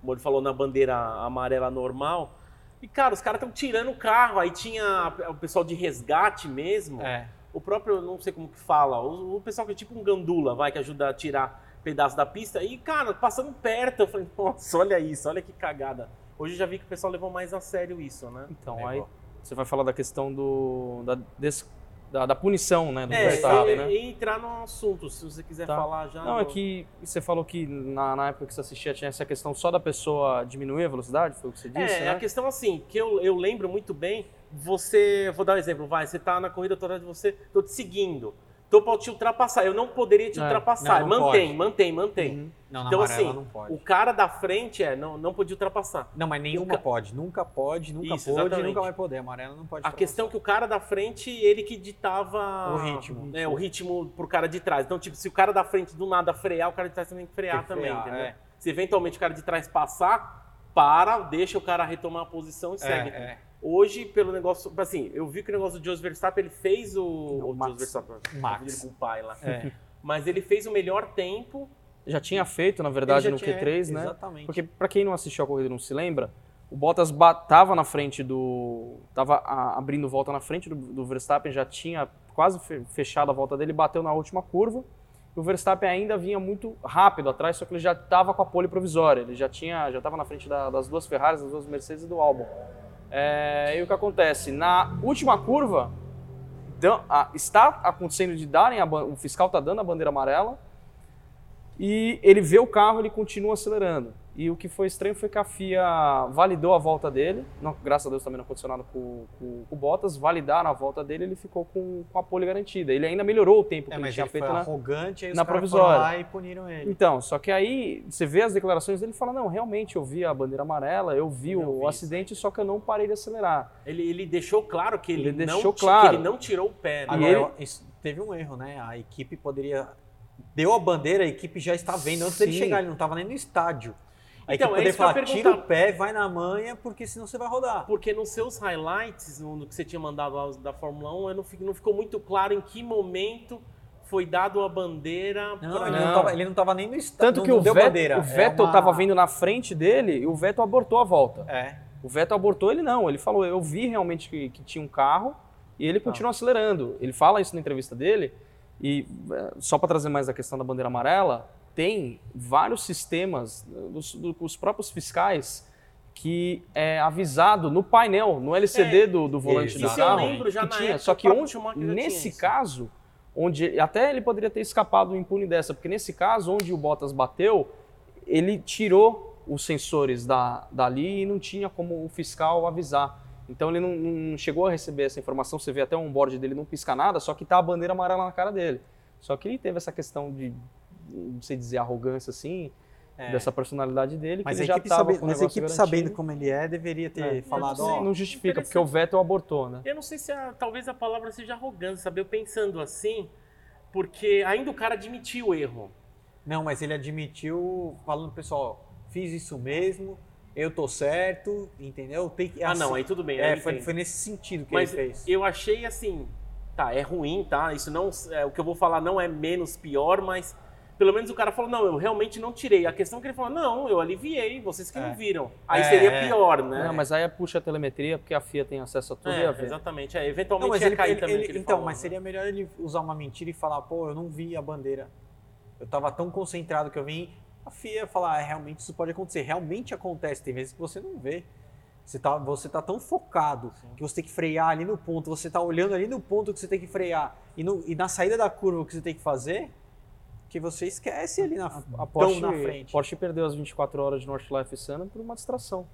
S1: como ele falou, na bandeira amarela normal. E, cara, os caras estão tirando o carro, aí tinha o pessoal de resgate mesmo.
S2: É.
S1: O próprio, não sei como que fala, o, o pessoal que é tipo um gandula, vai, que ajuda a tirar pedaço da pista. E, cara, passando perto, eu falei, nossa, olha isso, olha que cagada. Hoje eu já vi que o pessoal levou mais a sério isso, né?
S3: Então, aí você vai falar da questão do, da, da, da punição, né? Do
S1: É,
S3: Verstappen,
S1: e-
S3: né?
S1: e entrar no assunto, se você quiser
S3: Tá.
S1: falar já.
S3: Não, é
S1: no-
S3: que você falou que na, na época que você assistia tinha essa questão só da pessoa diminuir a velocidade, foi o que você disse,
S1: É,
S3: né?
S1: a questão assim, que eu, eu lembro muito bem, você, vou dar um exemplo, vai, você tá na corrida toda de você, tô te seguindo, tô pra te ultrapassar, eu não poderia te
S3: É,
S1: ultrapassar,
S2: não, não
S1: mantém,
S2: pode.
S1: mantém, mantém.
S3: Uhum.
S2: Não,
S1: Então assim,
S2: não pode.
S1: o cara da frente é, não, não podia ultrapassar.
S2: Não, mas nenhuma
S1: Nunca-
S2: pode. Nunca pode, nunca
S1: Isso,
S2: pode,
S1: exatamente.
S2: nunca vai poder. Amarela não pode.
S1: A questão é que o cara da frente, ele que ditava
S2: O ritmo.
S1: É, o ritmo pro cara de trás. Então, tipo, se o cara da frente do nada frear, o cara de trás também tem que frear
S2: Tem que
S1: também,
S2: frear,
S1: entendeu?
S2: é.
S1: Se eventualmente o cara de trás passar, para, deixa o cara retomar a posição e segue.
S2: É, é.
S1: Hoje, pelo negócio. Assim, eu vi que o negócio do Jos Verstappen, ele fez o.
S3: O
S1: o
S3: Max.
S1: Jos Verstappen.
S2: Max.
S1: com o pai lá.
S2: É.
S1: Mas ele fez o melhor tempo.
S3: Já tinha feito, na verdade, no
S2: tinha-
S3: Q3, né?
S2: Exatamente.
S3: Porque pra quem não assistiu a corrida e não se lembra, o Bottas ba- tava na frente do. tava a- abrindo volta na frente do, do Verstappen, já tinha quase fe- fechado a volta dele, bateu na última curva. E o Verstappen ainda vinha muito rápido atrás, só que ele já estava com a pole provisória. Ele já tinha, já estava na frente da- das duas Ferraris, das duas Mercedes e do Albon. É, e o que acontece? Na última curva, dão- está acontecendo de darem a, o fiscal está dando a bandeira amarela e ele vê o carro, ele continua acelerando. E o que foi estranho foi que a FIA validou a volta dele, não, graças a Deus também não aconteceu nada com, com, com o Bottas, validaram a volta dele ele ficou com, com a pole garantida. Ele ainda melhorou o tempo
S2: É,
S3: que ele
S2: mas
S3: tinha
S2: ele
S3: feito na,
S2: arrogante, aí
S3: na provisória.
S2: foram lá e puniram ele.
S3: Então, só que aí você vê as declarações dele e fala, não, realmente eu vi a bandeira amarela, eu vi
S1: Eu
S3: o
S1: vi isso.
S3: acidente, só que eu não parei de acelerar.
S1: Ele, ele deixou claro que ele,
S3: Ele
S1: não,
S3: deixou claro.
S1: ele não tirou o pé. né?
S3: E
S2: Agora,
S3: ele-
S2: isso- teve um erro, né? A equipe poderia. Deu a bandeira, a equipe já está vendo. Antes dele
S3: Sim.
S2: chegar, ele não estava nem no estádio. A
S1: Então, é isso que eu ia
S2: falar: tira o pé, vai na manha, porque senão você vai rodar.
S1: Porque nos seus highlights, no que você tinha mandado lá da Fórmula 1, eu não, não ficou muito claro em que momento foi dado a bandeira
S2: Não,
S1: pra-
S2: ele
S3: Não.
S2: não, tava, ele não tava nem no estádio.
S3: Tanto
S2: não,
S3: que
S2: não
S3: o,
S2: deu
S3: Vet-
S2: bandeira.
S3: o
S2: É
S3: Vettel
S2: uma-
S3: estava vindo na frente dele e o Vettel abortou a volta.
S2: É.
S3: O Vettel abortou ele não, ele falou, eu vi realmente que, que tinha um carro e ele continuou acelerando. Ele fala isso na entrevista dele e eh, só para trazer mais a questão da bandeira amarela, tem vários sistemas eh, dos, do- os próprios fiscais que é avisado no painel, no LCD
S1: É,
S3: do, do volante do
S2: isso eu
S3: carro.
S1: lembro já
S3: que tinha.
S1: época,
S3: Só que onde, nesse caso, onde até ele poderia ter escapado impune dessa, porque nesse caso onde o Bottas bateu, ele tirou os sensores da, dali e não tinha como o fiscal avisar. Então ele não, não chegou a receber essa informação. Você vê até o onboard dele não pisca nada, só que tá a bandeira amarela na cara dele. Só que ele teve essa questão de, não sei dizer, arrogância assim,
S2: É.
S3: dessa personalidade dele,
S2: Mas
S3: que
S2: a
S3: ele já
S2: equipe,
S3: tava
S2: sabe- mas a equipe sabendo como ele é, deveria ter
S3: É.
S2: falado,
S1: Não
S2: ó.
S3: Não justifica, porque o Vettel abortou, né?
S1: Eu não sei se a- talvez a palavra seja arrogância, sabe? Eu pensando assim, porque ainda o cara admitiu o erro.
S2: Não, mas ele admitiu, falando, pessoal, fiz isso mesmo, eu tô certo, entendeu? Tem que,
S1: ah,
S2: assim-
S1: não, aí tudo bem.
S2: É,
S1: eu
S2: foi, foi nesse sentido que
S1: Mas
S2: ele fez.
S1: eu achei assim, tá, é ruim, tá? Isso não, é, o que eu vou falar não é menos pior, mas pelo menos o cara falou, não, eu realmente não tirei. A questão é que ele falou, não, eu aliviei, vocês que
S2: É.
S1: não viram. Aí
S2: É,
S1: seria
S2: é.
S1: pior, né?
S3: Não, mas aí é puxa a telemetria, porque a FIA tem acesso a tudo e
S1: é,
S3: a ver.
S1: exatamente. É, eventualmente
S2: Não,
S1: ia
S2: ele,
S1: cair
S2: ele-
S1: também
S2: ele-
S1: que ele
S2: então,
S1: falou,
S2: mas
S1: né?
S2: seria melhor ele usar uma mentira e falar, pô, eu não vi a bandeira. Eu tava tão concentrado que eu vim. A FIA falar, ah, realmente isso pode acontecer. Realmente acontece, tem vezes que você não vê. Você tá, você tá tão focado que você tem que frear ali no ponto, você tá olhando ali no ponto que você tem que frear e, no- e na saída da curva o que você tem que fazer, que você esquece ali na,
S3: A Porsche,
S2: na frente.
S3: Porsche perdeu as 24 horas de North Life Sana por uma distração.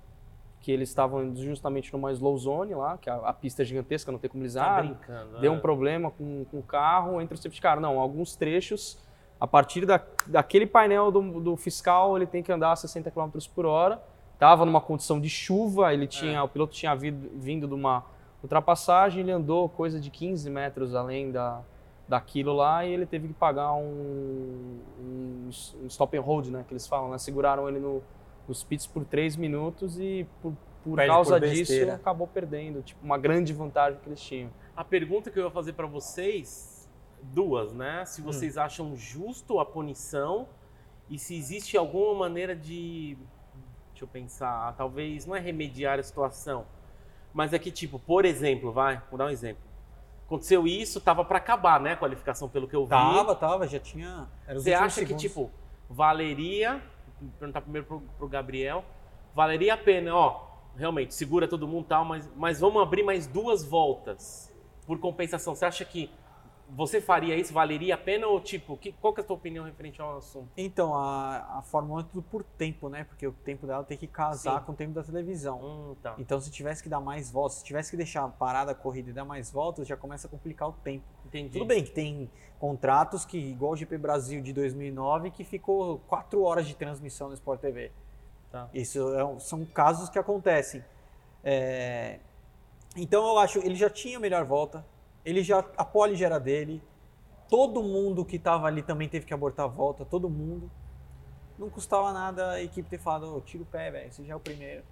S3: Que eles estavam justamente numa slow zone lá, que a, a pista é gigantesca, não tem como eles
S1: Tá brincando.
S3: deu
S1: né?
S3: um problema com, com o carro, entre o safety car. Não, alguns trechos, a partir da, daquele painel do, do fiscal, ele tem que andar a 60 km por hora. Tava numa condição de chuva, ele tinha, o piloto tinha vindo, vindo de uma ultrapassagem, ele andou coisa de 15 metros além da, daquilo lá e ele teve que pagar um, um, um stop and hold, né, que eles falam, né? Seguraram ele no, nos pits por 3 minutos e por, por
S2: Perde
S3: causa
S2: por
S3: disso acabou perdendo, tipo, uma grande vantagem que eles tinham.
S1: A pergunta que eu ia fazer pra vocês, duas, né?
S2: Hum.
S1: Se vocês acham justo a punição e se existe alguma maneira de, deixa eu pensar, talvez não é remediar a situação, mas é que tipo, por exemplo, vai, vou dar um exemplo. Aconteceu isso, tava pra acabar, né, a qualificação pelo que eu vi.
S2: Tava, tava, já tinha.
S1: Você acha que
S2: segundos.
S1: tipo, valeria, vou perguntar primeiro pro, pro Gabriel, valeria a pena, ó, realmente, segura todo mundo e tal, mas, mas vamos abrir mais duas voltas por compensação. Você acha que você faria isso? Valeria a pena ou tipo, que, qual que é a tua opinião referente ao assunto?
S2: Então, a, a Fórmula 1 é tudo por tempo, né? Porque o tempo dela tem que casar
S1: Sim.
S2: com o tempo da televisão.
S1: Hum, tá.
S2: Então, se tivesse que dar mais voltas, se tivesse que deixar parada a corrida e dar mais voltas, já começa a complicar o tempo.
S1: Entendi.
S2: Tudo bem que tem contratos que, igual o GP Brasil de 2009, que ficou quatro horas de transmissão no Sport TV.
S1: Tá.
S2: Isso é são casos que acontecem. É, Então, eu acho ele já tinha a melhor volta, ele já a pole já era dele, todo mundo que estava ali também teve que abortar a volta, todo mundo. Não custava nada a equipe ter falado, "Ô, tira o pé, velho, você já é o primeiro.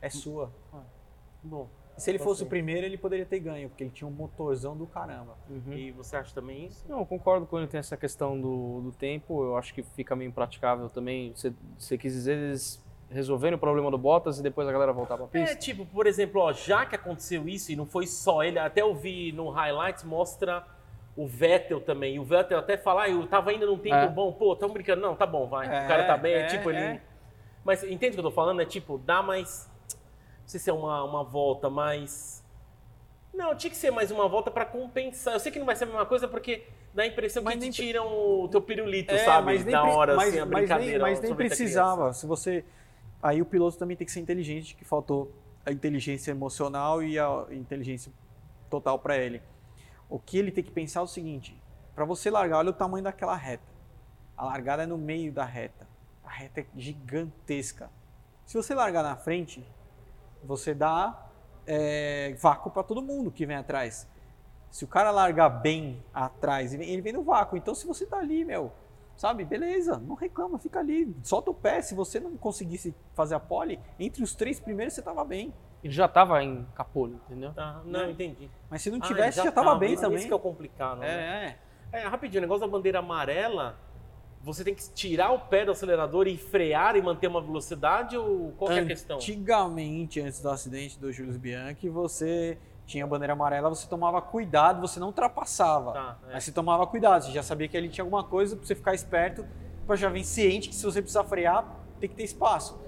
S2: É sua.
S1: Bom,
S2: E se ele fosse o primeiro, ele poderia ter ganho, porque ele tinha um motorzão do caramba.
S3: Uhum.
S1: e você acha também isso?
S3: Não, eu concordo com ele, tem essa questão do, do tempo, eu acho que fica meio impraticável também. Você, você quis dizer eles resolverem o problema do Bottas e depois a galera voltar pra pista?
S1: É, tipo, por exemplo, ó, já que aconteceu isso e não foi só ele, até eu vi no highlights, mostra o Vettel também. E o Vettel até fala, ah, eu tava indo num tempo
S3: É.
S1: bom, pô, tamo brincando. Não, tá bom, vai.
S2: É,
S1: o cara tá bem, é,
S2: é,
S1: tipo, ele.
S2: é.
S1: Mas entende o que eu tô falando? É tipo, dá mais. Não sei se é uma, uma volta mais. Não, tinha que ser mais uma volta pra compensar. Eu sei que não vai ser a mesma coisa porque dá a impressão
S2: Mas
S1: que
S2: nem
S1: te tiram o teu pirulito,
S2: É,
S1: sabe?
S2: mas nem pre-
S1: hora,
S2: mas,
S1: assim, a
S2: mas
S1: brincadeira.
S2: nem, mas nem
S1: sobre a
S2: precisava. Se você, aí o piloto também tem que ser inteligente, que faltou a inteligência emocional e a inteligência total para ele. O que ele tem que pensar é o seguinte: para você largar, olha o tamanho daquela reta. A largada é no meio da reta. A reta é gigantesca. Se você largar na frente, você dá é, vácuo para todo mundo que vem atrás. Se o cara largar bem atrás, ele vem- no vácuo. Então, se você tá ali, meu, sabe, beleza, não reclama, fica ali, solta o pé. Se você não conseguisse fazer a pole, entre os três primeiros você tava bem.
S3: Ele já tava em capolho, entendeu?
S1: Tá, não, entendi.
S2: Mas se não
S1: Ah,
S2: tivesse,
S1: ele
S2: já, tava bem também.
S1: Esse que é o complicado, né?
S2: É, é.
S1: É, rapidinho, o negócio da bandeira amarela, você tem que tirar o pé do acelerador e frear e manter uma velocidade ou qual que é a questão?
S2: Antigamente, antes do acidente do Julius Bianchi, você tinha a bandeira amarela, você tomava cuidado, você não ultrapassava.
S1: Tá, é.
S2: Mas você tomava cuidado, você já sabia que ali tinha alguma coisa pra você ficar esperto, pra já vir ciente que se você precisar frear, tem que ter espaço.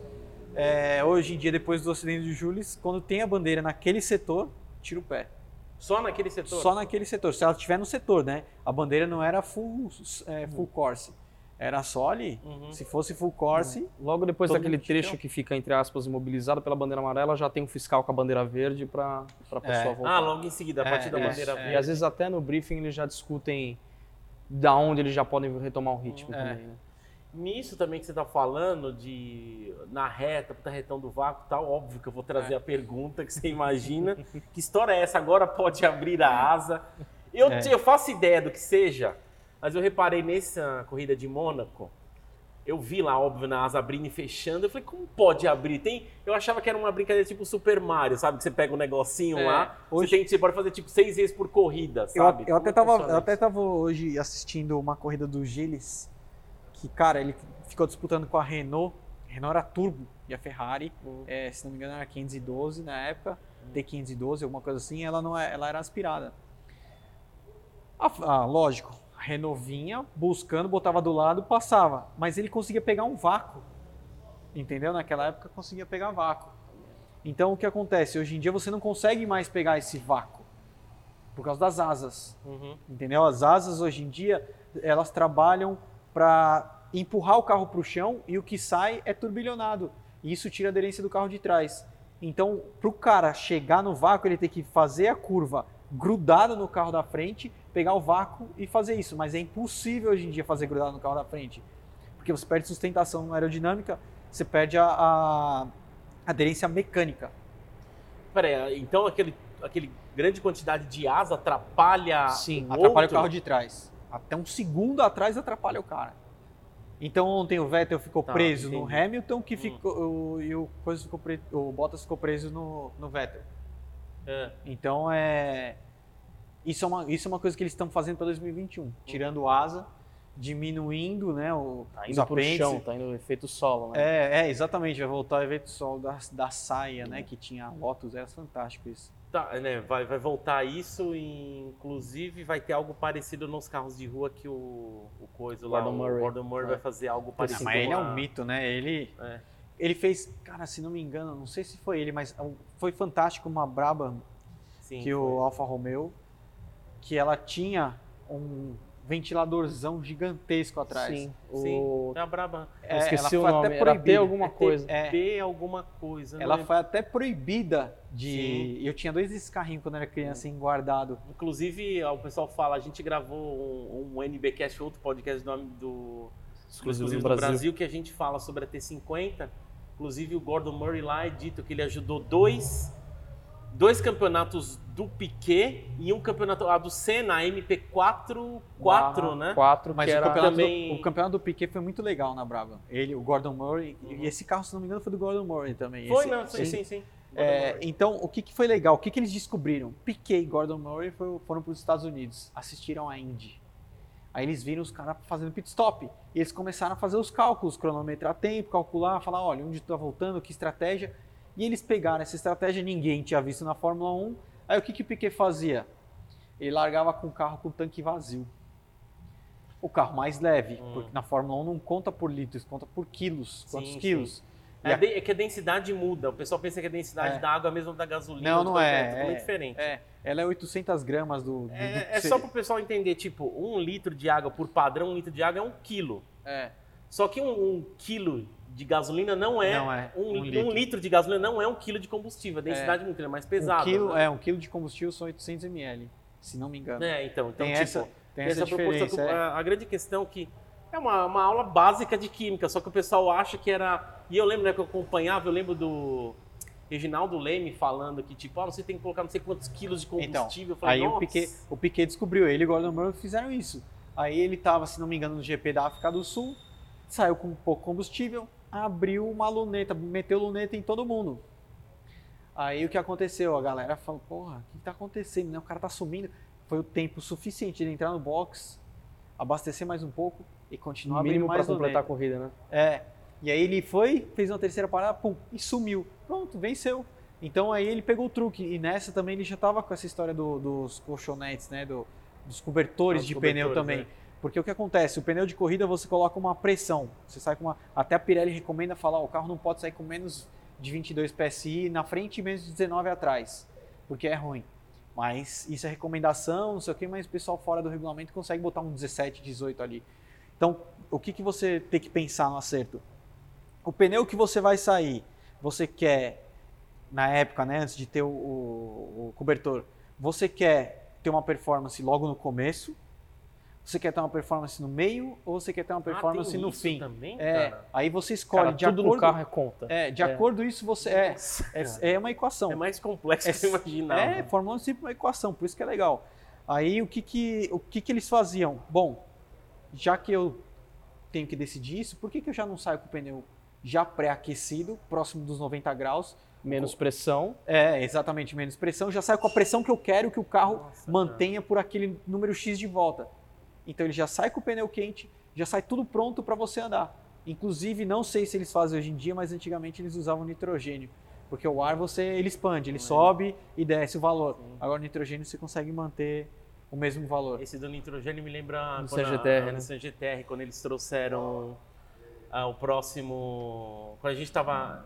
S2: É, hoje em dia, depois do acidente do Julius, quando tem a bandeira naquele setor, tira o pé.
S1: Só naquele setor?
S2: Só naquele setor. Se ela estiver no setor, né? A bandeira não era full, é, full course. Era só ali.
S1: Uhum.
S2: Se fosse full course,
S3: Logo depois daquele trecho que fica, entre aspas, imobilizado pela bandeira amarela, já tem um fiscal com a bandeira verde para a pessoa
S2: É.
S3: voltar.
S1: Ah, logo em seguida, a
S2: É,
S1: partir da
S2: é,
S1: bandeira
S2: é.
S1: verde.
S3: E às vezes até no briefing eles já discutem da onde eles já podem retomar o ritmo
S2: É.
S3: também, né?
S1: Nisso também que você tá falando de na reta, puta retão do vácuo e tal, óbvio que eu vou trazer a pergunta que você imagina. que história é essa? Agora pode abrir a asa. Eu,
S2: É.
S1: eu faço ideia do que seja, mas eu reparei nessa corrida de Mônaco, eu vi lá, óbvio, na asa abrindo e fechando. Eu falei, como pode abrir? Tem, eu achava que era uma brincadeira tipo Super Mario, sabe? Que você pega um negocinho
S2: É,
S1: lá,
S2: hoje-
S1: você, tem, você pode fazer tipo seis vezes por corrida,
S2: Eu,
S1: sabe?
S2: eu até
S1: Como
S2: tava, eu até tava hoje assistindo uma corrida do Gilles, que, cara, ele ficou disputando com a Renault. A Renault era turbo e a Ferrari,
S1: Uhum.
S2: é, se não me engano, era 512 na época, T512, alguma coisa assim, ela, não é, ela era aspirada. Ah, lógico, a Renault vinha buscando, botava do lado, passava, mas ele conseguia pegar um vácuo. Entendeu? Naquela época conseguia pegar vácuo. Então o que acontece? Hoje em dia você não consegue mais pegar esse vácuo por causa das asas.
S1: Uhum.
S2: Entendeu? As asas hoje em dia elas trabalham para empurrar o carro para o chão e o que sai é turbilhonado. E isso tira a aderência do carro de trás. Então, para o cara chegar no vácuo, ele tem que fazer a curva grudado no carro da frente, pegar o vácuo e fazer isso. Mas é impossível hoje em dia fazer grudado no carro da frente. Porque você perde sustentação aerodinâmica, você perde a, a aderência mecânica.
S1: Peraí, então aquele, aquele grande quantidade de asa atrapalha
S3: Sim,
S1: o
S2: atrapalha
S1: outro?
S2: o carro de trás. Até um segundo atrás atrapalha o cara. Então ontem o Vettel ficou
S1: Tá,
S2: preso no
S1: entendi.
S2: Hamilton que
S1: Hum.
S2: ficou, o, e o, coisa ficou pre- o Bottas ficou preso no, no Vettel.
S1: É.
S2: Então é isso é uma, isso é uma coisa que eles estão fazendo para 2021, tirando asa, diminuindo né, o,
S3: Tá indo pro chão, tá indo efeito solo, né?
S2: É, é, exatamente, vai voltar o evento sol da, da saia, né, que tinha a Lotus, era fantástico isso.
S1: Tá, né, vai, vai voltar isso e inclusive vai ter algo parecido nos carros de rua que o, o coisa lá,
S3: Gordon
S1: o
S3: Murray.
S1: Gordon Murray
S3: É.
S1: vai fazer algo parecido.
S2: mas ele é um mito, né? Ele
S1: É.
S2: Ele fez, cara, se não me engano, não sei se foi ele, mas foi fantástico uma braba
S1: Sim,
S2: que o Alfa Romeo, que ela tinha um ventiladorzão gigantesco atrás.
S3: Sim.
S1: Sim,
S3: O...
S1: é a braba.
S3: Eu esqueci
S2: ela
S3: o
S2: foi
S3: nome,
S2: até
S3: era
S2: proibida.
S3: alguma
S1: É T-
S3: coisa.
S2: É,
S1: P alguma coisa.
S2: ela
S1: lembro.
S2: foi até proibida de.
S1: Sim.
S2: Eu tinha dois desses carrinhos quando era criança, assim, guardado.
S1: Inclusive, ó, o pessoal fala, a gente gravou um, um NBcast, outro podcast do, do
S3: Exclusivo
S1: exclusivo
S3: do
S1: do
S3: Brasil.
S1: Brasil, que a gente fala sobre a T50. Inclusive, o Gordon Murray lá é dito que ele ajudou dois, dois campeonatos do Piquet e um campeonato ah, do Senna, MP4, 4, né?
S3: 4,
S2: Mas
S3: que
S2: o, campeonato
S1: também-
S2: do, o campeonato do Piquet foi muito legal na Brava. Ele, o Gordon Murray,
S1: Uhum.
S2: e esse carro, se não me engano, foi do Gordon Murray também.
S1: Foi,
S2: Esse-
S1: não, sim, sim, sim.
S2: É, então, o que, que foi legal? O que, que eles descobriram? Piquet e Gordon Murray foi- foram para os Estados Unidos, assistiram a Indy. Aí eles viram os caras fazendo pit stop. E eles começaram a fazer os cálculos, cronometrar tempo, calcular, falar, olha, onde tu tá voltando, que estratégia. E eles pegaram essa estratégia, ninguém tinha visto na Fórmula 1. Aí o que, que o Piquet fazia? Ele largava com o carro com o tanque vazio. O carro mais leve,
S1: Hum.
S2: porque na Fórmula 1 não conta por litros, conta por quilos. Quantos
S1: Sim,
S2: quilos?
S1: É, é que a densidade muda. O pessoal pensa que a densidade
S2: É.
S1: da água é a mesma da gasolina.
S2: Não, não é.
S1: É
S2: é,
S1: diferente.
S2: É, ela é 800 gramas do. do-
S1: É,
S2: do-
S1: é só para o pessoal entender, tipo, um litro de água por padrão, um litro de água é um quilo.
S2: É.
S1: Só que um, um quilo de gasolina não é,
S2: Não é,
S1: um,
S2: um
S1: li-
S2: litro.
S1: um litro de gasolina não é um quilo de combustível. A densidade é muito, é mais pesada.
S2: um quilo,
S1: né?
S2: é, um quilo de combustível são 800 ml, se não me engano.
S1: É, então, então
S2: tem
S1: tipo,
S2: essa, tem
S1: tem
S2: essa,
S1: proporção.
S2: é.
S1: A, a grande questão que é uma, uma aula básica de química, só que o pessoal acha que era. E eu lembro né, que eu acompanhava, eu lembro do Reginaldo Leme falando que, tipo, ah, você tem que colocar não sei quantos quilos de
S2: Então,
S1: combustível. eu falei,
S2: Aí o. Piquet, o Piquet descobriu, ele e o Gordon Murray fizeram isso. Aí ele estava, se não me engano, no GP da África do Sul, saiu com pouco combustível, abriu uma luneta, meteu luneta em todo mundo. Aí o que aconteceu? A galera falou, porra, o que tá acontecendo? né? O cara tá sumindo. Foi o tempo suficiente de entrar no box, abastecer mais um pouco e continuar abrindo
S3: mínimo para
S2: mais
S3: completar a corrida, né?
S2: É. E aí ele foi, fez uma terceira parada, pum, e sumiu. Pronto, venceu. Então aí ele pegou o truque. E nessa também ele já tava com essa história do- dos colchonetes, né? do- dos cobertores
S1: os
S2: de pneu
S1: cobertores,
S2: também.
S1: né?
S2: Porque o que acontece? O pneu de corrida você coloca uma pressão. Você sai com uma. Até a Pirelli recomenda falar: o carro não pode sair com menos de 22 PSI na frente e menos de 19 atrás. Porque é ruim. Mas isso é recomendação, não sei o que, mas o pessoal fora do regulamento consegue botar um 17, 18 ali. Então, o que, que você tem que pensar no acerto? O pneu que você vai sair, você quer, na época, né, antes de ter o, o- o cobertor, você quer ter uma performance logo no começo, você quer ter uma performance no meio ou você quer ter uma
S1: Ah,
S2: performance no
S1: isso
S2: fim?
S1: Também,
S2: É, aí você escolhe
S3: Cara,
S2: de
S3: tudo
S2: acordo.
S3: no carro é conta.
S2: É, de
S3: É.
S2: acordo isso você é, é, é uma equação.
S1: É mais complexo do que eu imaginava.
S2: É, Fórmula 1 é sempre uma equação, por isso que é legal. Aí o que que, o que que eles faziam? Bom, já que eu tenho que decidir isso, por que, que eu já não saio com o pneu já pré-aquecido, próximo dos 90 graus?
S3: Menos pressão.
S2: É, exatamente, menos pressão. Já saio com a pressão que eu quero que o carro
S1: Nossa,
S2: mantenha por aquele número X de volta. Então ele já sai com o pneu quente, já sai tudo pronto para você andar. Inclusive, não sei se eles fazem hoje em dia, mas antigamente eles usavam nitrogênio. Porque o ar você ele expande, ele
S1: Não é?
S2: sobe e desce o valor.
S1: Sim.
S2: Agora o nitrogênio você consegue manter o mesmo valor.
S1: Esse do nitrogênio me lembra
S3: Do
S1: quando
S3: CGTR,
S1: a-
S3: né?
S1: no CGTR, quando eles trouxeram ah, o próximo. Quando a gente estava.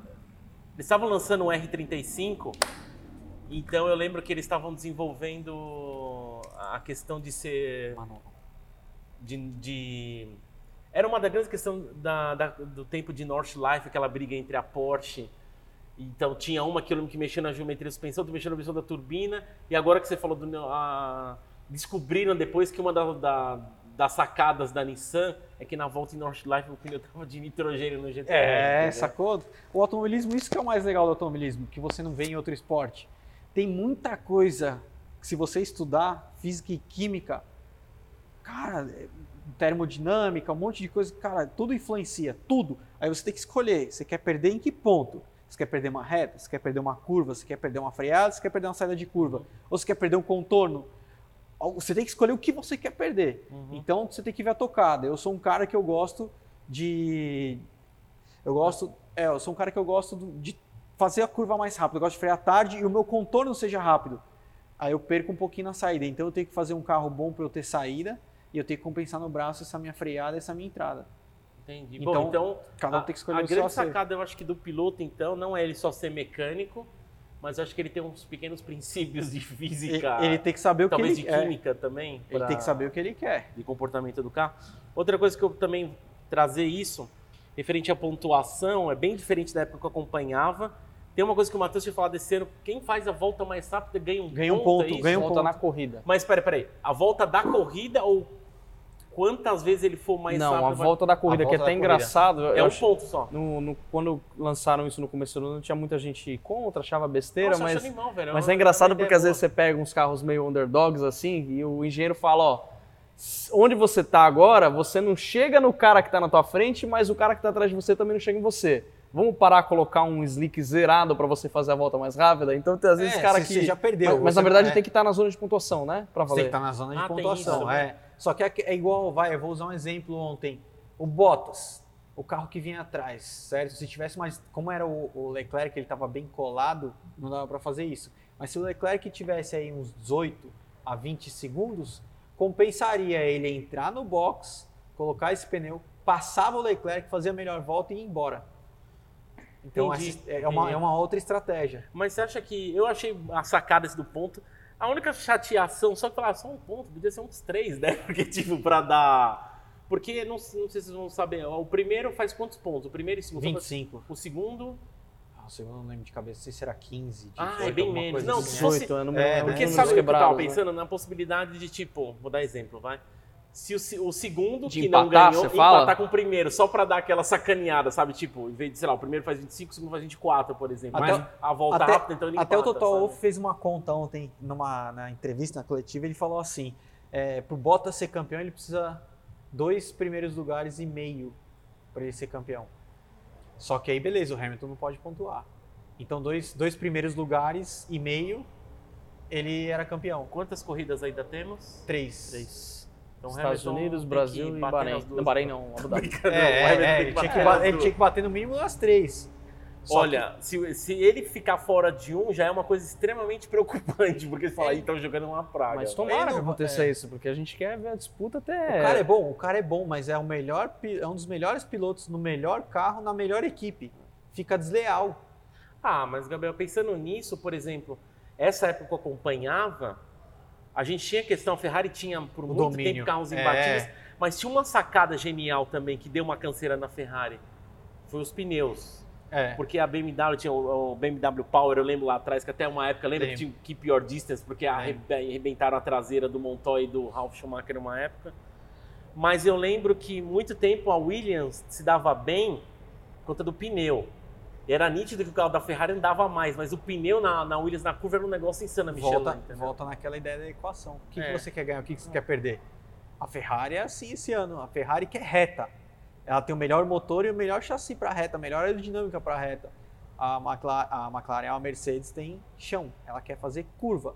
S1: Eles estavam lançando o R35, então eu lembro que eles estavam desenvolvendo a questão de ser. De, de- Era uma das grandes questões da, da- do tempo de North Life, aquela briga entre a Porsche. Então tinha uma que eu que mexia na geometria da suspensão, outra mexia na suspensão da turbina, e agora que você falou do. a- descobriram depois que uma da- da- das sacadas da Nissan é que na volta em North Life o pneu tava de nitrogênio no GTR.
S2: É,
S1: entendeu?
S2: sacou? O automobilismo, isso que é o mais legal do automobilismo, que você não vê em outro esporte. Tem muita coisa que se você estudar física e química, cara, termodinâmica, um monte de coisa, cara, tudo influencia, tudo. Aí você tem que escolher, você quer perder em que ponto? Você quer perder uma reta, você quer perder uma curva, você quer perder uma freada, você quer perder uma saída de curva, ou você quer perder um contorno. Você tem que escolher o que você quer perder.
S1: Uhum.
S2: Então você tem que ver a tocada. Eu sou um cara que eu gosto de. Eu gosto. É, eu sou um cara que eu gosto de fazer a curva mais rápido. Eu gosto de frear tarde e o meu contorno seja rápido. Aí eu perco um pouquinho na saída. Então eu tenho que fazer um carro bom para eu ter saída e eu tenho que compensar no braço essa minha freada e essa minha entrada.
S1: Entendi.
S2: Então,
S1: Bom, então
S2: Cada um
S1: a,
S2: tem que escolher
S1: a
S2: o seu
S1: grande sacada, eu acho que do piloto, então, não é ele só ser mecânico, mas eu acho que ele tem uns pequenos princípios de
S2: Ele,
S1: física,
S2: ele tem que saber o que
S1: talvez
S2: ele
S1: de
S2: é,
S1: química também.
S2: Ele
S1: pra-
S2: tem que saber o que ele quer.
S1: de comportamento do carro. Outra coisa que eu também trazer isso, referente à pontuação, é bem diferente da época que eu acompanhava. Tem uma coisa que o Matheus tinha falado desse ano, quem faz a volta mais rápida ganha um
S2: Ganha um
S1: ponto,
S2: ponto,
S1: é
S2: ganha um
S3: volta
S2: ponto.
S3: na corrida.
S1: Mas peraí, peraí, a volta da corrida ou quantas vezes ele for mais
S3: não,
S1: rápido?
S3: a
S1: vai-
S3: volta da corrida,
S1: A
S3: que é até engraçado.
S1: É um
S3: acho-
S1: ponto só.
S3: no- no- quando lançaram isso no começo do ano, tinha muita gente contra, achava besteira,
S1: Nossa,
S3: mas,
S1: animal, velho.
S3: mas
S1: uma-
S3: é engraçado porque às vezes você pega uns carros meio underdogs assim e o engenheiro fala, ó, onde você tá agora, você não chega no cara que tá na tua frente, mas o cara que tá atrás de você também não chega em você. Vamos parar a colocar um slick zerado para você fazer a volta mais rápida? Então tem às vezes
S2: É,
S3: cara
S2: você-
S3: que
S2: você já perdeu,
S3: Mas, mas na verdade
S2: é.
S3: tem que estar na zona de pontuação, né? Para
S2: Você tem
S3: valer.
S2: que estar na zona de
S1: Ah, tem
S2: pontuação,
S1: isso,
S2: é. Só que é, é igual, vai, eu vou usar um exemplo ontem. O Bottas, o carro que vinha atrás, certo? Se tivesse mais, como era o, o Leclerc, ele estava bem colado, não dava para fazer isso. Mas se o Leclerc tivesse aí uns 18 a 20 segundos, compensaria ele entrar no box, colocar esse pneu, passava o Leclerc, fazia a melhor volta e ir embora. Então
S1: Entendi,
S2: é, uma, é uma outra estratégia.
S1: Mas você acha que. Eu achei a sacada do ponto. A única chateação, só que falar só um ponto, podia ser uns três, né? Porque, tipo, pra dar. Porque, não, não sei se vocês vão saber, o primeiro faz quantos pontos? O primeiro e o segundo?
S2: 25.
S1: O segundo.
S2: Ah, o segundo eu não lembro de cabeça, não sei se era 15.
S1: Ah,
S2: 18,
S1: é bem menos.
S2: coisa
S1: Não,
S2: assim,
S1: se
S2: né?
S1: fosse-
S3: 18, é número,
S2: é, né?
S1: Porque sabe o que eu tava
S3: né?
S1: pensando? Na possibilidade de, tipo, vou dar exemplo, vai. Se o, o segundo
S3: De
S1: que não
S3: empatar,
S1: ganhou,
S3: você fala?
S1: empatar com o primeiro, só pra dar aquela sacaneada, sabe? Tipo, em vez de, sei lá, o primeiro faz 25, o segundo faz 24, por exemplo.
S2: Até-
S1: Mas a volta
S2: até-
S1: rápida, então ele
S2: Até o Total? Wolff fez uma conta ontem numa na entrevista na coletiva, ele falou assim: é, pro Bottas ser campeão, ele precisa dois primeiros lugares e meio para ele ser campeão. Só que aí, beleza, o Hamilton não pode pontuar. Então, dois, dois primeiros lugares e meio, ele era campeão.
S1: Quantas corridas ainda temos?
S2: Três.
S3: Três.
S1: Então,
S3: Estados
S1: Hamilton
S3: Unidos, Brasil
S1: que
S3: e Bahrein.
S1: duas.
S3: Não, Bahrein não, Abu Dhabi.
S2: É,
S1: o
S2: é, é, ele,
S1: que
S2: tinha que ele tinha que bater no mínimo nas três. Só
S1: Olha, se, se ele ficar fora de um, já é uma coisa extremamente preocupante, porque você fala, aí estão jogando uma praga.
S3: Mas tomara
S2: não
S3: que aconteça
S2: é.
S3: isso, porque a gente quer ver a disputa
S2: O
S3: até.
S2: cara é bom, o cara é bom, mas é o melhor, é um dos melhores pilotos no melhor carro, na melhor equipe. Fica desleal.
S1: Ah, mas Gabriel, pensando nisso, por exemplo, essa época que eu acompanhava, a gente tinha questão, a Ferrari tinha por
S2: O
S1: muito
S2: domínio.
S1: tempo carros
S2: É.
S1: imbatíveis, mas tinha uma sacada genial também que deu uma canseira na Ferrari. Foi os pneus.
S2: É.
S1: Porque a BMW tinha o, o BMW Power, eu lembro lá atrás, que até uma época, lembra que
S2: Lembro.
S1: tinha o Keep Your Distance, porque
S2: Lembro.
S1: arrebe- arrebentaram a traseira do Montoya e do Ralf Schumacher uma época. Mas eu lembro que muito tempo a Williams se dava bem por conta do pneu. Era nítido que o carro da Ferrari andava mais, mas o pneu na, na Williams na curva era um negócio insano, a Michelin.
S2: Volta,
S1: entendeu?
S2: volta naquela ideia da equação. O que,
S1: É.
S2: que você quer ganhar? O que, que você quer perder? A Ferrari é assim esse ano. A Ferrari quer reta. Ela tem o melhor motor e o melhor chassi para reta, a melhor aerodinâmica para reta. A McLaren, a McLaren, a Mercedes tem chão. Ela quer fazer curva.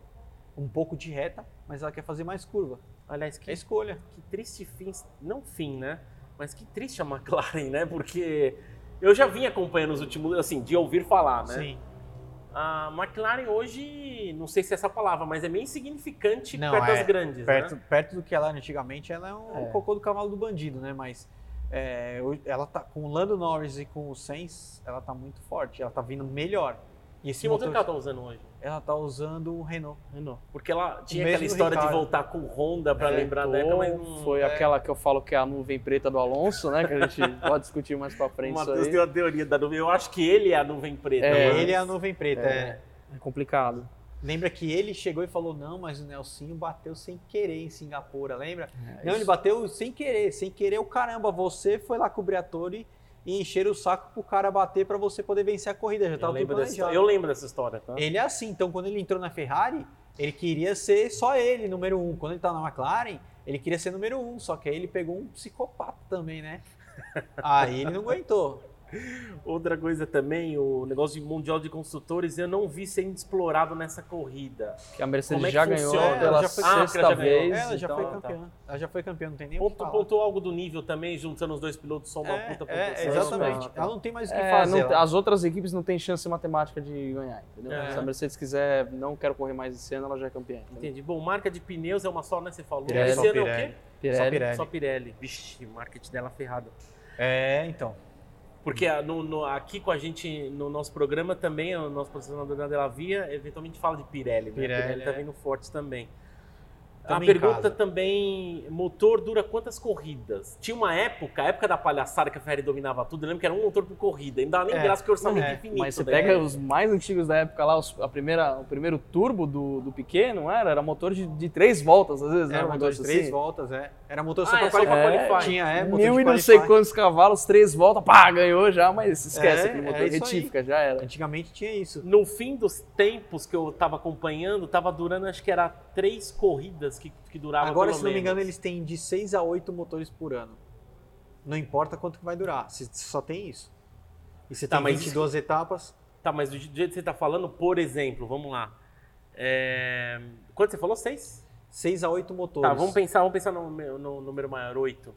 S2: Um pouco de reta, mas ela quer fazer mais curva.
S1: Aliás, que
S2: É escolha.
S1: que triste fim, não fim, né? Mas que triste a McLaren, né? Porque eu já vim acompanhando os últimos, assim, de ouvir falar, né?
S2: Sim.
S1: A McLaren hoje, não sei se é essa palavra, mas é meio insignificante
S2: Não,
S1: perto
S2: é,
S1: das grandes,
S2: Perto,
S1: né?
S2: perto do que ela era antigamente, ela é um
S3: É.
S2: cocô do cavalo do bandido, né? Mas é, ela tá com o Lando Norris e com o Sainz, ela tá muito forte, ela tá vindo melhor. E esse
S1: Que motor
S2: motor,
S1: que ela tá usando hoje?
S2: ela tá usando o Renault.
S3: Renault.
S1: Porque ela tinha aquela história de
S2: Ricardo.
S1: voltar com o Honda pra lembrar da época, mas não...
S3: Foi
S2: é.
S3: aquela que eu falo que é a nuvem preta do Alonso, né? Que a gente pode discutir mais pra
S1: O
S3: frente isso
S1: Matheus
S3: aí.
S1: tem uma teoria da nuvem. Eu acho que ele é a nuvem preta.
S3: É,
S1: mas-
S2: Ele é a nuvem preta.
S3: É.
S2: é.
S3: É complicado.
S2: Lembra que ele chegou e falou: não, mas o Nelsinho bateu sem querer em Singapura, lembra?
S3: É,
S2: não, ele
S3: isso-
S2: bateu sem querer, sem querer o caramba. Você foi lá cobrir a torre e encher o saco pro cara bater pra você poder vencer a corrida. Já
S1: Eu
S2: tava tudo
S1: lembro, dessa eu lembro dessa história, tá?
S2: Ele é assim, então quando ele entrou na Ferrari, ele queria ser só ele, número um. Quando ele tá na McLaren, ele queria ser número um, só que aí ele pegou um psicopata também, né? Aí ele não aguentou.
S1: Outra coisa também, o negócio de Mundial de Construtores, eu não vi sendo explorado nessa corrida.
S3: Que a Mercedes
S1: Como é que
S3: já ganhou
S1: funciona?
S3: pela
S2: Ela já foi-
S1: Ah, porque ela
S3: sexta
S1: já ganhou.
S3: vez.
S2: ela já
S3: então,
S2: foi
S1: tá.
S2: campeã. Ela já foi campeã, não tem nem o que
S1: Ponto,
S2: falar.
S1: pontuou algo do nível também, juntando os dois pilotos, só uma
S2: É,
S1: puta
S2: é,
S1: pontuação.
S2: exatamente.
S3: Tá.
S2: Ela não tem mais o que
S3: É,
S2: fazer.
S3: não- as outras equipes não têm chance matemática de ganhar, entendeu?
S1: É.
S3: Se a Mercedes quiser, não quero correr mais esse ano, ela já é campeã. entendeu?
S1: Entendi. Bom, marca de pneus é uma só, né? Você falou.
S3: Pirelli.
S1: Esse
S2: Só
S1: ano é o
S2: Pirelli.
S1: quê?
S3: Pirelli.
S2: Só Pirelli.
S1: Só Pirelli. Vixe, o marketing dela ferrado.
S2: É, então.
S1: Porque no- no- aqui com a gente, no nosso programa também, o nosso patrocinador da Dela Via, eventualmente fala de Pirelli, né?
S2: Pirelli,
S1: Pirelli tá
S2: é.
S1: vindo forte também.
S2: Tamo
S1: a pergunta
S2: casa.
S1: também, motor dura quantas corridas? Tinha uma época, a época da palhaçada que a Ferrari dominava tudo, eu lembro que era um motor por corrida, ainda nem
S2: É,
S1: graça que orçamento
S2: é.
S1: infinito.
S3: Mas você
S1: né?
S3: pega os mais antigos da época lá, os- a primeira, o primeiro turbo do, do Piquet, não era? Era motor de, de três voltas, às vezes, né?
S2: Era
S3: Um
S2: um motor de três
S3: assim.
S2: voltas, é. Era motor só
S1: Ah,
S2: pra
S1: é
S2: qualificar.
S1: qualify.
S2: Tinha, é, motor
S3: Mil
S2: de
S3: e não sei quantos cavalos, três voltas, pá, ganhou já, mas esquece
S2: É,
S3: aquele motor,
S2: é aí.
S3: retífica, já era.
S2: Antigamente tinha isso.
S1: No fim dos tempos que eu tava acompanhando, tava durando, acho que era três corridas que, que duravam
S2: Agora, se não me
S1: menos.
S2: engano, eles têm de 6 a 8 motores por ano. Não importa quanto que vai durar, se só tem isso. E você
S1: Tá,
S2: tem
S1: mas
S2: 22 etapas,
S1: Tá, mas do jeito que você tá falando, por exemplo, vamos lá. É... Quanto você falou? Seis?
S2: 6 a 8 motores.
S1: Tá, vamos pensar, vamos pensar no, no- número maior, oito.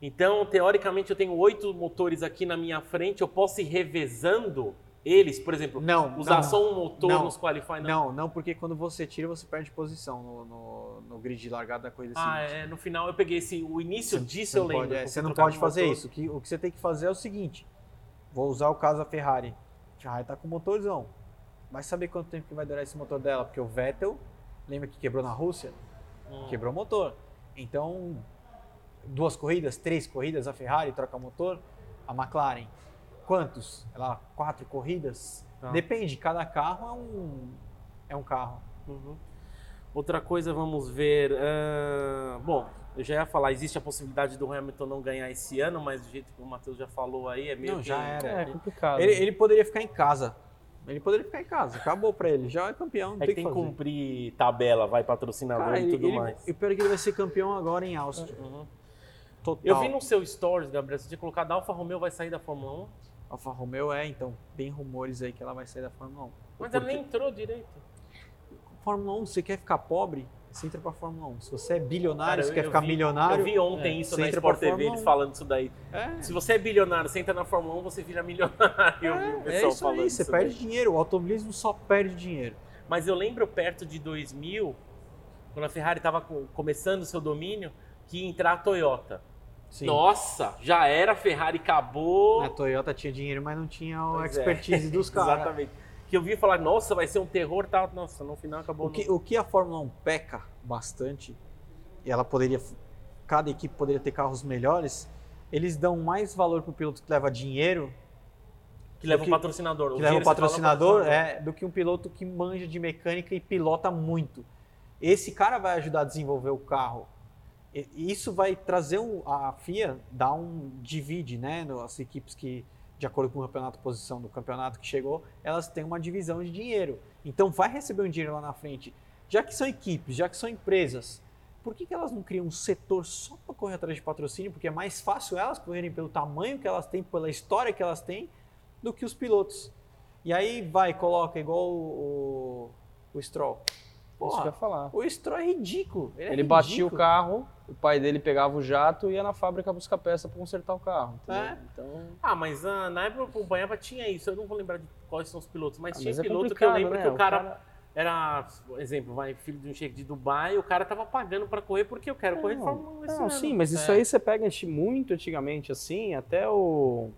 S1: Então, teoricamente, eu tenho oito motores aqui na minha frente, eu posso ir revezando eles, por exemplo,
S2: Não,
S1: usar
S2: não,
S1: só um motor
S2: não,
S1: nos qualify, não.
S2: Não, não, porque quando você tira, você perde posição no, no, no grid de largada da coisa
S1: Ah,
S2: seguinte.
S1: é, no final eu peguei esse, o início disso
S2: Você
S1: eu lembro.
S2: pode, é, você não pode fazer
S1: motor.
S2: isso. O que, o que você tem que fazer é o seguinte: vou usar o caso da Ferrari. Ferrari tá com motorzão. Vai saber quanto tempo que vai durar esse motor dela, porque o Vettel, lembra que quebrou na Rússia?
S1: Hum.
S2: Quebrou o motor. Então, duas corridas, três corridas, a Ferrari troca motor, a McLaren. Quantos? Ela quatro corridas?
S1: Tá.
S2: Depende, cada carro é um é um carro.
S1: Uhum. Outra coisa, vamos ver. ah, bom, eu já ia falar, existe a possibilidade do Hamilton não ganhar esse ano, mas do jeito que o Matheus já falou aí, é meio
S2: Não,
S1: que...
S2: já era.
S3: É complicado.
S2: Ele, ele poderia ficar em casa. Ele poderia ficar em casa. Acabou pra ele. Já é campeão. Não
S1: É
S2: tem
S1: que
S2: que
S1: tem que
S2: fazer.
S1: cumprir tabela, vai patrocinador
S2: Cara,
S1: e tudo
S2: ele-
S1: mais.
S2: E pior é que ele vai ser campeão agora em Áustria.
S1: Uhum.
S2: Total.
S1: Eu vi no seu stories, Gabriel, você tinha colocado a Alfa Romeo vai sair da Fórmula 1,
S2: Alfa Romeo é, então, tem rumores aí que ela vai sair da Fórmula 1.
S1: mas ela
S2: Porque
S1: nem entrou direito.
S2: Fórmula 1, você quer ficar pobre, você entra pra Fórmula 1. Se você é bilionário,
S1: Cara,
S2: você quer ficar
S1: vi-
S2: milionário.
S1: Eu vi ontem
S2: é,
S1: isso na Sport TV, eles
S2: 1.
S1: falando isso daí.
S2: É,
S1: Se você é bilionário, você entra na Fórmula 1, você vira milionário.
S2: é
S1: pessoal
S2: isso
S1: falando
S2: aí, você
S1: isso
S2: perde
S1: daí.
S2: dinheiro. O automobilismo só perde dinheiro.
S1: Mas eu lembro perto de 2000, quando a Ferrari estava começando o seu domínio, que ia entrar a Toyota.
S2: Sim.
S1: Nossa, já era, Ferrari acabou.
S2: A Toyota tinha dinheiro, mas não tinha a
S1: Pois é.
S2: expertise dos caras.
S1: Exatamente. Que eu vi falar, nossa, vai ser um terror, tal. Nossa, no final acabou.
S2: O que, o que a Fórmula 1 peca bastante, e ela poderia, cada equipe poderia ter carros melhores, eles dão mais valor pro piloto que leva dinheiro,
S1: que leva
S2: que-
S1: um patrocinador.
S2: que
S1: O
S2: leva um patrocinador, é, do que um piloto que manja de mecânica e pilota muito. Esse cara vai ajudar a desenvolver o carro. Isso vai trazer um, a FIA dá um divide, né, as equipes que de acordo com o campeonato, posição do campeonato que chegou, elas têm uma divisão de dinheiro. Então vai receber um dinheiro lá na frente. Já que são equipes, já que são empresas, por que, que elas não criam um setor só para correr atrás de patrocínio? Porque é mais fácil elas correrem pelo tamanho que elas têm, pela história que elas têm, do que os pilotos. E aí vai, coloca igual o, o, o Stroll.
S3: Isso que eu ia falar.
S2: o Stroll é ridículo. Ele, é
S3: Ele batia o
S2: ridículo.
S3: carro, o pai dele pegava o jato e ia na fábrica buscar peça pra consertar o carro.
S2: É.
S3: Então,
S1: Ah, mas ah, na época que eu acompanhava tinha isso. Eu não vou lembrar de quais são os pilotos, mas
S3: Ah,
S1: tinha
S3: mas é
S1: piloto que eu lembro
S3: né?
S1: que o
S3: O
S1: cara,
S3: cara-
S1: era, por exemplo, vai filho de um chefe de Dubai, e o cara tava pagando pra correr porque eu quero correr de
S3: Não,
S1: Fórmula 1 esse
S3: Não, sim, mas isso
S1: É.
S3: aí você pega muito antigamente, assim, até o.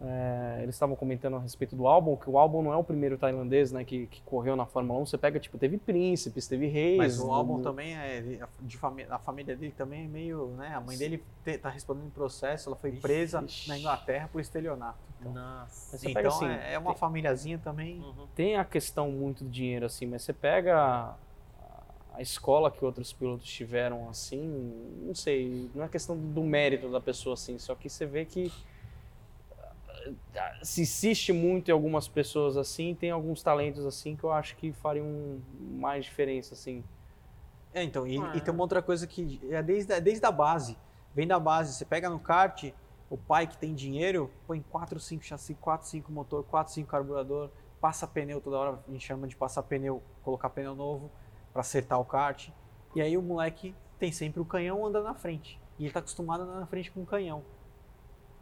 S3: é, eles estavam comentando a respeito do álbum, que o álbum não é o primeiro tailandês né, que, que correu na Fórmula 1. Você pega, tipo, teve príncipes, teve reis.
S2: Mas o álbum
S3: do-
S2: também é de, família, a família dele também é meio, né? A mãe dele te, tá respondendo em processo, ela foi presa
S1: ixi.
S2: na Inglaterra por estelionato.
S1: Nossa.
S3: Mas você
S2: então
S3: pega assim,
S2: é, é uma
S3: tem-
S2: famíliazinha também.
S1: Uhum.
S3: Tem a questão muito do dinheiro, assim, mas você pega a, escola que outros pilotos tiveram, assim, não sei, não é questão do mérito da pessoa, assim, só que você vê que se insiste muito em algumas pessoas assim, tem alguns talentos assim que eu acho que fariam mais diferença, assim.
S2: É, então, e,
S1: Ah.
S2: e tem uma outra coisa que é desde, a- desde a base. Vem da base, você pega no kart, o pai que tem dinheiro, põe 4, 5 chassi, 4, 5 motor, 4, 5 carburador, passa pneu toda hora, a gente chama de passar pneu, colocar pneu novo para acertar o kart. E aí o moleque tem sempre o canhão andando na frente. E ele tá acostumado a andar na frente com um canhão.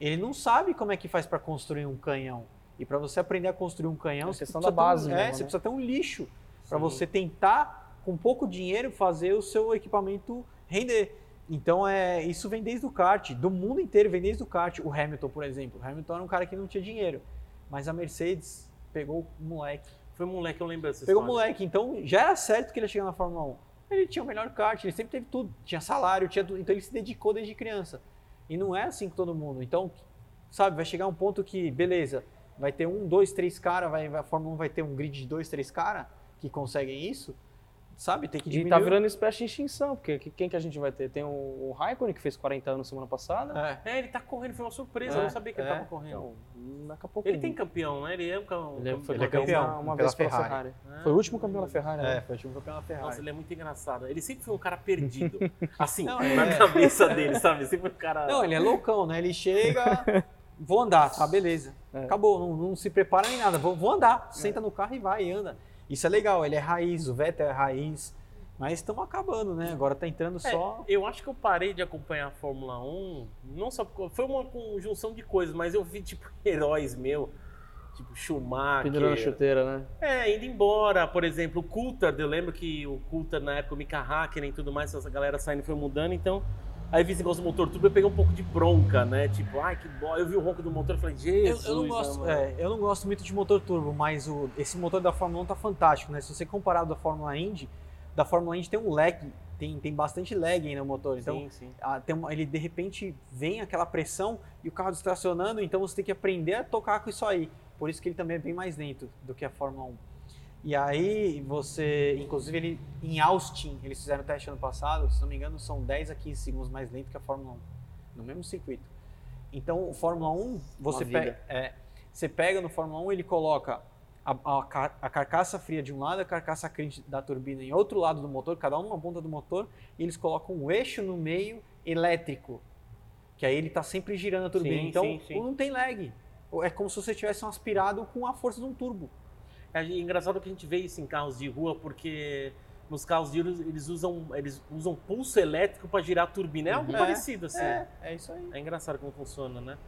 S2: Ele não sabe como é que faz para construir um canhão. E para você aprender a construir um canhão,
S3: É
S2: você precisa
S3: da base
S2: ter um, é,
S3: mesmo,
S2: você
S3: né?
S2: precisa ter um lixo para você tentar, com pouco dinheiro, fazer o seu equipamento render. Então, é, isso vem desde o kart, do mundo inteiro vem desde o kart. O Hamilton, por exemplo. O Hamilton era um cara que não tinha dinheiro, mas a Mercedes pegou o moleque.
S1: Foi um moleque, eu lembro dessa
S2: Pegou o moleque, então já era certo que ele ia chegar na Fórmula 1. Ele tinha o melhor kart, ele sempre teve tudo. Tinha salário, tinha tudo. Então ele se dedicou desde criança. E não é assim com todo mundo. Então, sabe, vai chegar um ponto que, beleza, vai ter um, dois, três caras, vai, a Fórmula 1 vai ter um grid de dois, três caras que conseguem isso. Sabe, tem que
S3: E
S2: diminuir.
S3: tá virando espécie de extinção, porque que- quem que a gente vai ter? Tem o, o Raikkonen, que fez 40 anos semana passada.
S2: É.
S1: É, ele tá correndo, foi uma surpresa,
S2: É,
S1: eu não sabia que ele
S2: é.
S1: tava correndo.
S3: Então, daqui a pouco...
S1: Ele tem campeão, né? Ele é um campeão.
S3: Ele foi
S2: Ele é
S3: campeão,
S2: campeão,
S3: uma, uma
S2: pela
S3: vez pela
S2: Ferrari.
S3: Ferrari.
S1: Ah.
S3: Foi o último campeão da Ferrari, né?
S2: É, foi o último campeão da Ferrari.
S1: Nossa, ele é muito engraçado. Ele sempre foi um cara perdido. Assim,
S2: Não,
S1: na
S2: é.
S1: cabeça dele, sabe? Sempre um cara.
S2: Não, ele é loucão, né? Ele chega, vou andar, tá, beleza.
S3: É.
S2: Acabou, não, não se prepara nem nada, vou, vou andar. Senta no carro e vai, e anda. Isso é legal, ele é raiz, o Vettel é raiz. Mas estamos acabando, né? Agora tá entrando
S1: É,
S2: só.
S1: eu acho que eu parei de acompanhar a Fórmula 1, não só porque foi uma conjunção de coisas, mas eu vi tipo heróis meu, tipo Schumacher.
S3: Pendurando a chuteira, né?
S1: É, indo embora, por exemplo, o Coulthard, eu lembro que o Coulthard na época, o Mika Hakkinen e tudo mais, essa galera saindo foi mudando, então Aí vi esse negócio do motor turbo, eu peguei um pouco de bronca, né? Tipo, ai que bom. Eu vi o ronco do motor e falei,
S2: Eu,
S1: Jesus.
S2: eu não gosto,
S1: mano."
S2: é, eu não gosto muito de motor turbo, mas o, esse motor da Fórmula 1 tá fantástico, né? Se você comparar da Fórmula Indy, da Fórmula Indy tem um lag, tem, tem bastante lag aí no motor. Então,
S1: sim, sim.
S2: ah, tem uma- ele de repente vem aquela pressão e o carro distracionando, então você tem que aprender a tocar com isso aí. Por isso que ele também é bem mais lento do que a Fórmula 1. E aí você, inclusive ele em Austin, eles fizeram o teste ano passado, se não me engano, são 10 a 15 segundos mais lento que a Fórmula 1, no mesmo circuito. Então, o Fórmula 1, você pega, é, você pega no Fórmula 1, ele coloca a, a a carcaça fria de um lado, a carcaça quente da turbina em outro lado do motor, cada um numa ponta do motor, e eles colocam um eixo no meio elétrico, que aí ele está sempre girando a turbina.
S1: Sim,
S2: então,
S1: sim, sim.
S2: não tem lag. É como se você tivesse um aspirado com a força de um turbo.
S1: É engraçado que a gente vê isso em carros de rua, porque nos carros de rua eles usam, eles usam pulso elétrico para girar a turbina. É algo
S2: É,
S1: parecido, assim.
S2: É, é isso aí.
S1: É engraçado como funciona, né?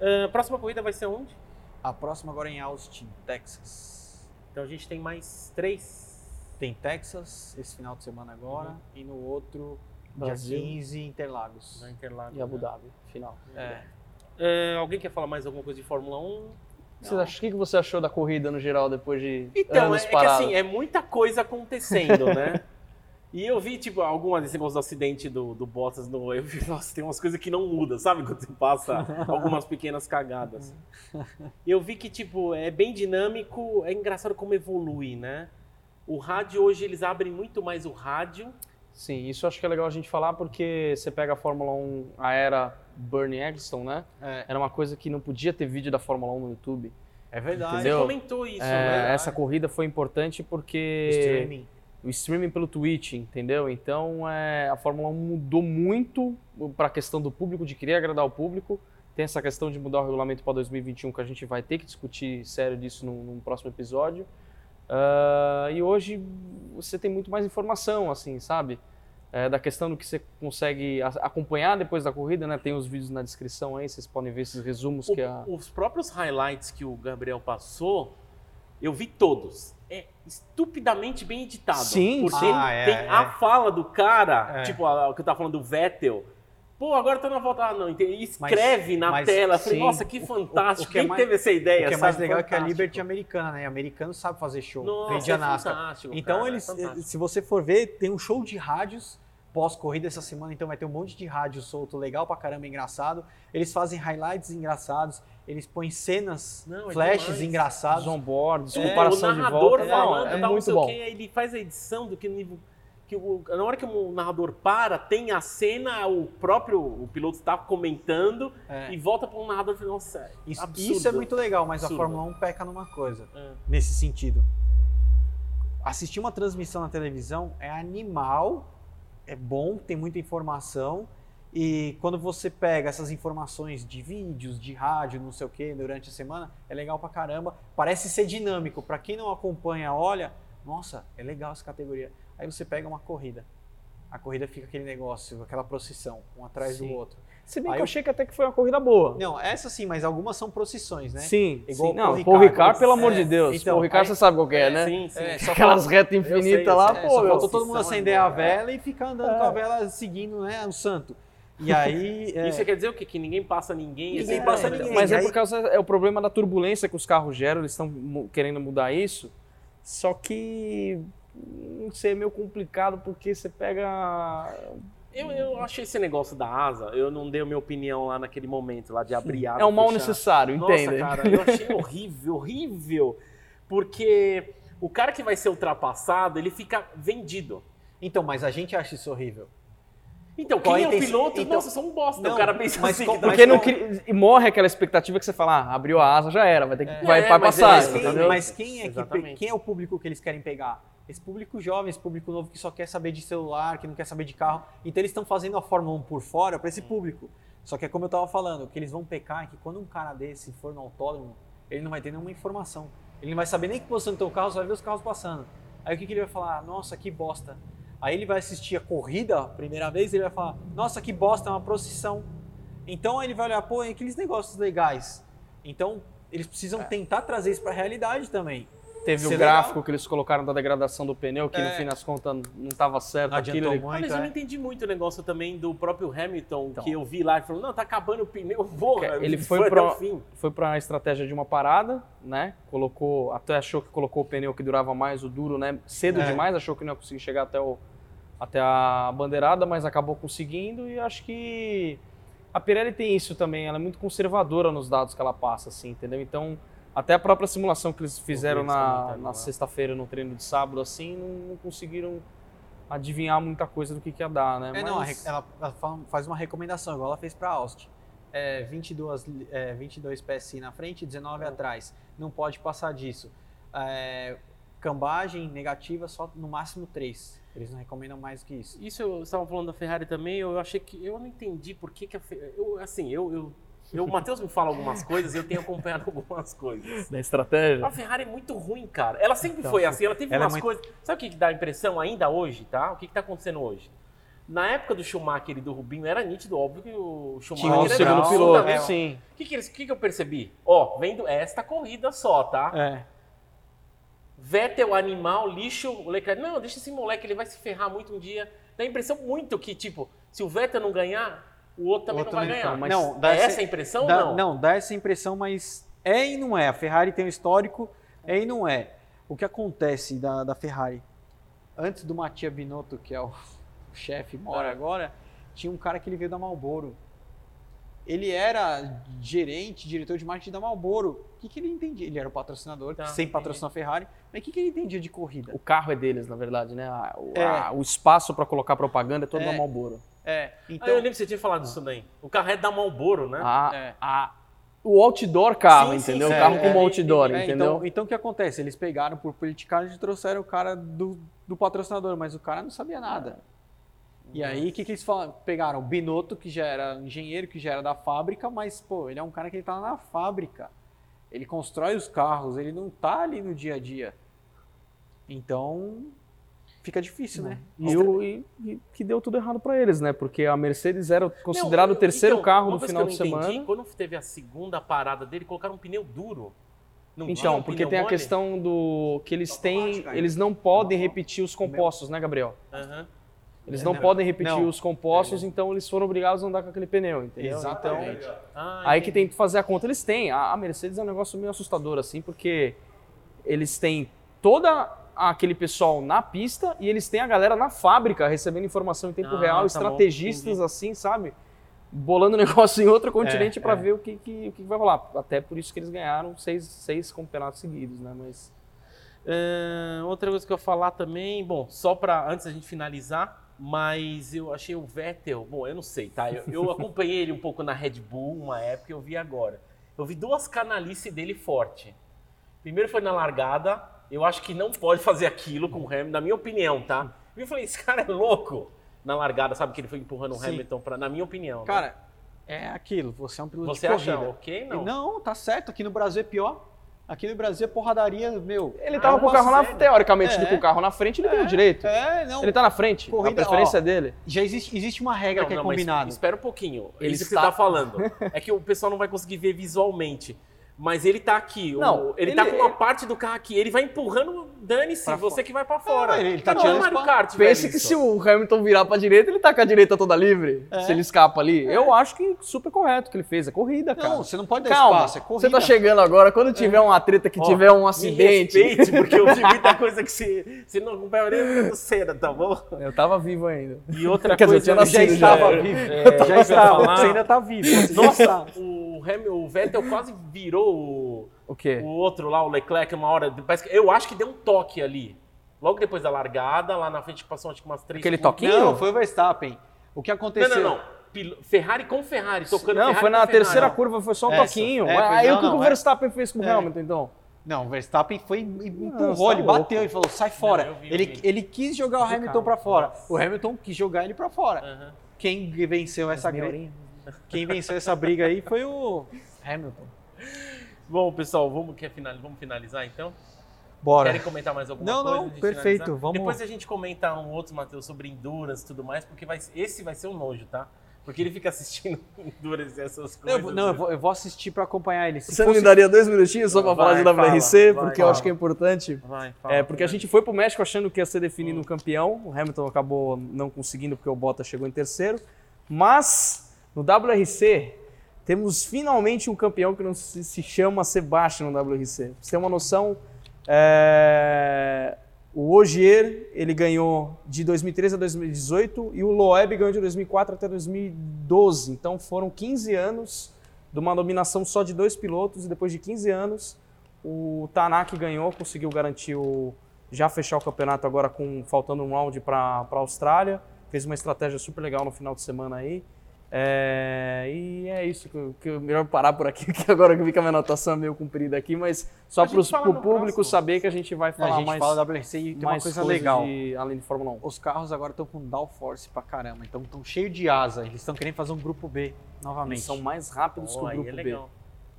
S1: Ah, próxima corrida vai ser onde?
S2: A próxima agora é em Austin, Texas.
S1: Então a gente tem mais três.
S2: Tem Texas esse final de semana agora
S1: Uhum.
S2: e no outro
S3: Brasil.
S2: dia 15 Interlagos.
S1: Na Interlagos.
S3: E Abu
S1: né?
S3: Dhabi, final.
S2: É.
S1: Ah, alguém quer falar mais alguma coisa de Fórmula 1?
S3: Você acha- O que você achou da corrida no geral depois de
S1: Então, é,
S3: anos
S1: é que
S3: parado?
S1: assim, é muita coisa acontecendo, né? E eu vi, tipo, alguma desse negócio do acidente do, do Bottas no. Eu vi, nossa, tem umas coisas que não mudam, sabe? Quando você passa algumas pequenas cagadas. Eu vi que, tipo, é bem dinâmico, é engraçado como evolui, né? O rádio hoje, eles abrem muito mais o rádio.
S3: Sim, isso eu acho que é legal a gente falar porque você pega a Fórmula 1, a era Bernie Eccleston, né?
S2: É,
S3: Era uma coisa que não podia ter vídeo da Fórmula 1 no YouTube.
S2: é verdade.
S3: Entendeu?
S1: Você comentou isso,
S3: É,
S1: né?
S3: essa corrida foi importante porque
S2: Streaming.
S3: o streaming pelo Twitch, entendeu? Então é, a Fórmula 1 mudou muito para a questão do público, de querer agradar o público. Tem essa questão de mudar o regulamento para 2021 que a gente vai ter que discutir sério disso num, num próximo episódio. Ah, e hoje você tem muito mais informação, assim, sabe? É, da questão do que você consegue a- acompanhar depois da corrida, né? Tem os vídeos na descrição aí, vocês podem ver esses resumos
S1: O-
S3: que a...
S1: Os próprios highlights que o Gabriel passou, eu vi todos. É estupidamente bem editado.
S3: Sim,
S1: porque
S2: sim. Ah, é,
S1: tem
S2: é.
S1: a fala do cara,
S2: É.
S1: tipo a- o que eu tava falando do Vettel. Pô, agora tá na volta. Ah, não, entendi. E escreve na
S2: mas,
S1: tela. Eu falei,
S3: sim.
S1: nossa, que
S2: O- o-
S1: fantástico.
S2: o que é
S1: Quem
S2: mais-
S1: teve essa ideia?
S2: O que é mais
S1: sabe?
S2: legal é que a
S1: Fantástico.
S2: Liberty é americana, né? Americano sabe fazer show.
S1: Nossa,
S2: Vende a
S1: é
S2: NASCAR.
S1: fantástico,
S2: Então
S1: cara, é
S2: eles,
S1: fantástico.
S2: se você for ver, tem um show de rádios pós-corrida essa semana, então vai ter um monte de rádio solto legal pra caramba, engraçado. Eles fazem highlights engraçados, eles põem cenas,
S1: Não, é
S2: flashes
S1: demais.
S2: engraçados.
S3: onboards,
S2: É,
S3: comparação
S1: o
S3: de
S1: narrador
S3: volta.
S1: falando,
S3: é
S1: tal, não
S3: muito
S1: sei
S3: bom.
S1: o quê, aí ele faz a edição do que nível. Que o, na hora que o narrador para, tem a cena, o próprio o piloto está comentando
S2: É.
S1: e volta para um narrador e nossa, é
S2: Isso,
S1: absurdo.
S2: isso é muito legal, mas
S1: Absurdo.
S2: a Fórmula 1 peca numa coisa,
S1: É.
S2: nesse sentido. Assistir uma transmissão na televisão é animal, é bom, tem muita informação. E quando você pega essas informações de vídeos, de rádio, não sei o que, durante a semana, é legal pra caramba. Parece ser dinâmico. Pra quem não acompanha, olha, nossa, é legal essa categoria. Aí você pega uma corrida. A corrida fica aquele negócio, aquela procissão, um atrás
S3: Sim.
S2: do outro.
S3: Se bem
S2: Aí
S3: que eu achei que até que foi uma corrida boa.
S2: Não, essa sim, mas algumas são procissões, né?
S3: Sim,
S2: Igual
S3: sim.
S2: o Paul
S3: Não,
S2: Ricard.
S3: Paul Ricard, pelo amor
S2: É,
S3: de Deus.
S2: então,
S3: Paul Ricard, você sabe qual que é, né?
S1: Sim, sim.
S2: É, só
S3: Aquelas retas infinitas lá.
S2: É,
S3: pô,
S2: só
S3: meu.
S2: faltou todo mundo acender
S1: é
S2: a
S1: boa,
S2: vela e ficar andando com a vela seguindo, né, o santo. E aí, é,
S1: Isso quer dizer o quê? Que ninguém passa ninguém.
S2: Ninguém
S1: assim,
S2: passa
S1: né?
S2: ninguém.
S3: Mas é por causa é o problema da turbulência que os carros geram, eles estão querendo mudar isso. Só que não sei, é meio complicado porque você pega
S1: Eu, eu achei esse negócio da asa, eu não dei a minha opinião lá naquele momento, lá de abrir asa.
S3: é um mal necessário, entende?
S1: Nossa, cara, eu achei horrível, horrível. Porque o cara que vai ser ultrapassado, ele fica vendido.
S2: Então, mas a gente acha isso horrível.
S1: Então,
S2: Qual
S1: quem é o piloto,
S2: então-
S1: nossa, sou um bosta.
S2: Não,
S1: o cara pensa
S2: mas
S1: assim.
S3: Porque não cri- e morre aquela expectativa que você fala, ah, abriu a asa, já era, vai ter que vai,
S1: É,
S3: vai
S1: mas
S3: passar,
S1: é
S2: Mas quem,
S3: entendeu?
S2: mas quem é, que, quem é o público que eles querem pegar? Esse público jovem, esse público novo que só quer saber de celular, que não quer saber de carro. Então eles estão fazendo a Fórmula 1 por fora para esse público. Só que é como eu estava falando, que eles vão pecar é que quando um cara desse for no autódromo, ele não vai ter nenhuma informação. Ele não vai saber nem que posição tem o carro, só vai ver os carros passando. Aí o que, que ele vai falar? Nossa, que bosta. Aí ele vai assistir a corrida a primeira vez e ele vai falar: Nossa, que bosta, é uma procissão. Então aí ele vai olhar, pô, é aqueles negócios legais. Então eles precisam tentar trazer isso para a realidade também.
S3: Teve
S2: Isso
S3: o
S2: é
S3: gráfico
S2: legal.
S3: que eles colocaram da degradação do pneu, que no
S2: É.
S3: fim das contas não estava certo
S2: Não
S3: aquilo.
S2: muito.
S1: Mas eu não
S2: é.
S1: entendi muito o negócio também do próprio Hamilton,
S3: Então.
S1: que eu vi lá, ele falou, não, tá acabando o pneu, porra.
S3: Ele
S1: foi.
S3: Foi para a estratégia de uma parada, né? Colocou, até achou que colocou o pneu que durava mais, o duro, né? Cedo
S2: É.
S3: demais, achou que não ia conseguir chegar até, o, até a bandeirada, mas acabou conseguindo e acho que a Pirelli tem isso também, ela é muito conservadora nos dados que ela passa, assim, entendeu? Então, até a própria simulação que eles fizeram na, na sexta-feira no treino de sábado, assim, não, não conseguiram adivinhar muita coisa do que, que ia dar, né?
S2: É, não, a
S3: Mas-
S2: re- ela, ela fa- faz uma recomendação, igual ela fez para Austin. É, 22, li- é, 22 PSI na frente e 19 atrás. Não pode passar disso. É, cambagem negativa só no máximo 3. Eles não recomendam mais do que isso.
S1: Isso eu estava falando da Ferrari também, eu achei que eu não entendi por que, que a Ferrari. Eu, assim, eu, eu, eu- o Matheus me fala algumas coisas, eu tenho acompanhado algumas coisas.
S3: da estratégia.
S1: A Ferrari é muito ruim, cara. Ela sempre
S3: Então,
S1: foi assim, ela teve
S2: ela é
S1: umas
S2: muito-
S1: coisas. Sabe o que, que dá a impressão ainda hoje, tá? O que, que tá acontecendo hoje? Na época do Schumacher e do Rubinho, era nítido, óbvio que o Schumacher
S3: Tinha um
S1: era
S3: segundo piloto,
S2: é.
S3: sim.
S1: O que, que, eles- o que, que eu percebi? Ó, vendo esta corrida só, tá?
S2: É.
S1: Vettel, animal, lixo, o Leclerc. Não, deixa esse moleque, ele vai se ferrar muito um dia. Dá a impressão muito que, tipo, se o Vettel não ganhar, o outro também
S2: Outro
S1: não vai
S2: não-
S1: ganhar.
S3: mas
S2: não,
S1: é
S2: dá
S1: essa
S2: essa-
S1: a impressão
S2: Dá-
S1: ou não?
S2: dá essa impressão, mas é e não é. A Ferrari tem um histórico, é e não é. O que acontece da, da Ferrari? Antes do Mattia Binotto, que é o chefe, mora
S1: É.
S2: agora, tinha um cara que ele veio da Marlboro. Ele era gerente, diretor de marketing da Marlboro. O que, que ele entendia? Ele era o patrocinador,
S1: Tá, entendi.
S2: patrocinou a Ferrari. Mas o que, que ele entendia de corrida?
S3: O carro é deles, na verdade, né? A- o,
S2: É.
S3: a- o espaço para colocar propaganda é todo
S2: É.
S3: da Marlboro.
S2: É,
S1: Ah,
S2: então...
S1: eu lembro que você tinha falado disso daí. O carro é da Marlboro, né?
S3: A,
S2: É.
S3: a- o outdoor carro,
S1: Sim, sim,
S3: entendeu?
S1: sim.
S3: o carro
S1: É,
S3: como
S1: é,
S3: outdoor,
S2: É,
S3: entendeu?
S2: então, então o que acontece? Eles pegaram por politicagem e trouxeram o cara do, do patrocinador, mas o cara não sabia nada. E aí, o que, que eles falaram? Pegaram o Binotto, que já era engenheiro, que já era da fábrica, mas, pô, ele é um cara que ele tá na fábrica. Ele constrói os carros, ele não tá ali no dia a dia. Então, fica difícil, né?
S3: E, o- e- e que deu tudo errado para eles, né? Porque a Mercedes era considerado
S1: Não,
S3: o terceiro
S1: então,
S3: carro do final
S1: que
S3: de
S1: eu entendi,
S3: semana.
S1: Quando teve a segunda parada dele, colocaram um pneu duro. Não
S3: Então, porque tem a
S1: mole?
S3: questão do que eles têm,
S2: Automático ainda.
S3: eles não podem repetir os compostos, né, Gabriel?
S1: Aham.
S3: Eles
S2: É,
S3: não
S2: não.
S3: podem repetir
S2: Não.
S3: os compostos, então eles foram obrigados a andar com aquele pneu, entendeu?
S2: Exatamente.
S3: Então,
S1: Ah,
S3: aí que tem que fazer a conta. Eles têm. A, a Mercedes é um negócio meio assustador, assim, porque eles têm toda aquele pessoal na pista e eles têm a galera na fábrica recebendo informação em tempo
S1: Ah,
S3: real,
S1: tá bom,
S3: estrategistas
S1: entendi.
S3: assim, sabe? Bolando negócio em outro continente
S2: É,
S3: pra
S2: é.
S3: ver o que, que, o que vai rolar. Até por isso que eles ganharam seis, seis campeonatos seguidos, né? Mas
S1: outra coisa que eu ia falar também, bom, só para antes da gente finalizar, mas eu achei o Vettel, bom, eu não sei, tá? Eu, eu acompanhei ele um pouco na Red Bull, uma época, eu vi agora. Eu vi duas canalices dele forte. Primeiro foi na largada, eu acho que não pode fazer aquilo com o Hamilton, na minha opinião, tá? Eu falei, esse cara é louco. Na largada, sabe que ele foi empurrando o. Hamilton para, na minha opinião. né?
S2: Cara, é aquilo. Você é um piloto
S1: você
S2: de
S1: acha
S2: corrida.
S1: ok? Não.
S2: Não, tá certo. Aqui no Brasil é pior. Aqui no Brasil é porradaria, meu.
S3: ele
S1: Ah,
S3: tava
S1: eu
S3: com o carro na
S1: né?
S3: teoricamente,
S2: É.
S3: com o carro na frente, ele tem o direito.
S2: É, não.
S3: Ele tá na frente,
S2: Corrida,
S3: a preferência
S2: ó,
S3: é dele.
S2: Já existe, existe uma regra
S1: Não,
S2: que é
S1: não, mas
S2: combinado.
S1: Espera um pouquinho.
S3: Ele
S1: Isso que
S3: está-
S1: você tá falando. É que o pessoal não vai conseguir ver visualmente. Mas ele tá aqui. o-
S3: Não,
S1: ele,
S3: ele-
S1: tá com uma parte do carro aqui. Ele vai empurrando, dane-se, você
S2: fora.
S1: que vai pra fora.
S2: Ah, ele- tá
S1: não
S2: tirando
S1: é Mario. Kart,
S3: Pense
S1: velho,
S3: que
S1: isso.
S3: se o Hamilton virar pra direita, ele tá com a direita toda livre.
S2: É.
S3: Se ele escapa ali. Eu acho que super correto o que ele fez. É corrida, cara.
S2: Não, você não pode dar
S3: Calma,
S2: espaço, é corrida.
S3: você tá chegando agora. Quando tiver uma treta que
S1: Ó,
S3: tiver um
S1: Me
S3: acidente.
S1: respeite, porque eu vi muita coisa que você, você não acompanha do cena, tá bom?
S3: Eu tava vivo ainda.
S1: E outra
S3: Quer dizer,
S1: coisa...
S3: eu tinha
S2: já
S3: nascido
S2: estava
S3: já.
S2: vivo.
S1: É,
S2: já estava. Você ainda tá vivo. Já
S1: Nossa, o, Hamilton, o Vettel quase virou o,
S3: O quê?
S1: o outro lá, o Leclerc, uma hora. Parece que- eu acho que deu um toque ali. Logo depois da largada, lá na frente passou acho que umas três
S3: Aquele toquinho?
S2: Não, foi o Verstappen. O que
S1: Não,
S2: aconteceu?
S1: não, não. Pil- Ferrari com Ferrari, tocando
S3: Não,
S1: Ferrari
S3: foi na
S1: Ferrari.
S3: terceira curva, foi só um
S2: Essa.
S3: toquinho.
S2: É, foi-
S3: Aí
S2: não,
S3: o que
S2: não,
S3: o
S2: é.
S3: Verstappen fez com o
S2: É.
S3: Hamilton, então?
S2: Não, o Verstappen foi e
S3: Não,
S2: empurrou,
S3: tá
S2: ele
S3: louco.
S2: bateu e falou, sai fora.
S1: Não, vi,
S2: ele, ele quis jogar o Hamilton pra fora. O Hamilton quis jogar ele pra fora.
S1: Aham.
S2: Quem venceu essa briga? Quem venceu essa briga aí foi o Hamilton.
S1: Bom, pessoal, vamos, quer final, vamos finalizar então?
S2: Bora.
S1: Querem comentar mais alguma
S2: Não,
S1: coisa?
S2: não,
S1: de
S2: perfeito,
S1: finalizar?
S2: vamos-
S1: Depois a gente comenta um outro, Matheus, sobre endurance e tudo mais, porque vai, esse vai ser um nojo, tá? Porque ele fica assistindo Endurance e essas
S2: Não, eu
S1: coisas.
S2: vou, não, eu vou, eu vou assistir pra acompanhar ele. Se
S3: Você
S2: fosse-
S3: me daria dois minutinhos só pra
S1: Vai,
S3: falar de WRC?
S1: fala,
S3: porque
S1: vai,
S3: eu acho que é importante.
S1: Vai, fala,
S3: É, porque a
S1: né?
S3: gente foi pro México achando que ia ser definido um campeão. O Hamilton acabou não conseguindo porque o Bottas chegou em terceiro. Mas no WRC temos finalmente um campeão que não se, chama Sebastian no WRC. Pra você ter uma noção, é, o Ogier ele ganhou de 2013 a 2018 e o Loeb ganhou de 2004 até 2012. Então foram 15 anos de uma dominação só de dois pilotos e depois de 15 anos o Tanak ganhou, conseguiu garantir o já fechar o campeonato agora com faltando um round para a Austrália. Fez uma estratégia super legal no final de semana aí. É, e é isso, que, eu- que eu- melhor parar por aqui, que agora que fica a minha anotação meio comprida aqui, mas só
S1: A
S3: para o público
S1: próximo.
S3: saber que a gente vai
S2: a
S3: falar
S2: gente
S3: mais,
S2: fala da WRC e tem uma
S3: mais
S2: coisa legal.
S3: de- além de Fórmula 1.
S2: Os carros agora estão com downforce pra caramba, então estão cheios de asa. Eles estão querendo fazer um grupo B novamente.
S3: Eles são mais rápidos
S1: Pô,
S3: que o grupo
S1: é
S3: B.
S1: legal.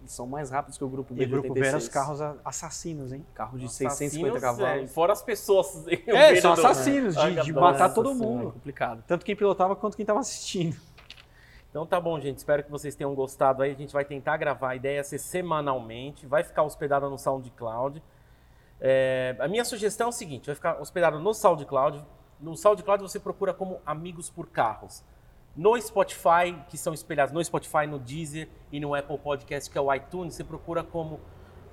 S3: Eles são mais rápidos que o grupo B
S2: E o grupo B eram os
S3: 86.
S2: carros a- assassinos, hein?
S3: Carro de
S1: Assassinos,
S3: 650
S1: é,
S3: cavalos.
S1: fora as pessoas.
S2: É, são assassinos, de, de matar todo
S3: Senhora,
S2: mundo.
S3: É complicado.
S2: Tanto quem pilotava quanto quem estava assistindo.
S1: Então tá bom, gente. Espero que vocês tenham gostado aí. A gente vai tentar gravar. A ideia é ser semanalmente. Vai ficar hospedado no SoundCloud. É, a minha sugestão é o seguinte: vai ficar hospedado no SoundCloud. No SoundCloud você procura como Amigos por Carros. No Spotify, que são espelhados no Spotify, no Deezer e no Apple Podcast, que é o iTunes, você procura como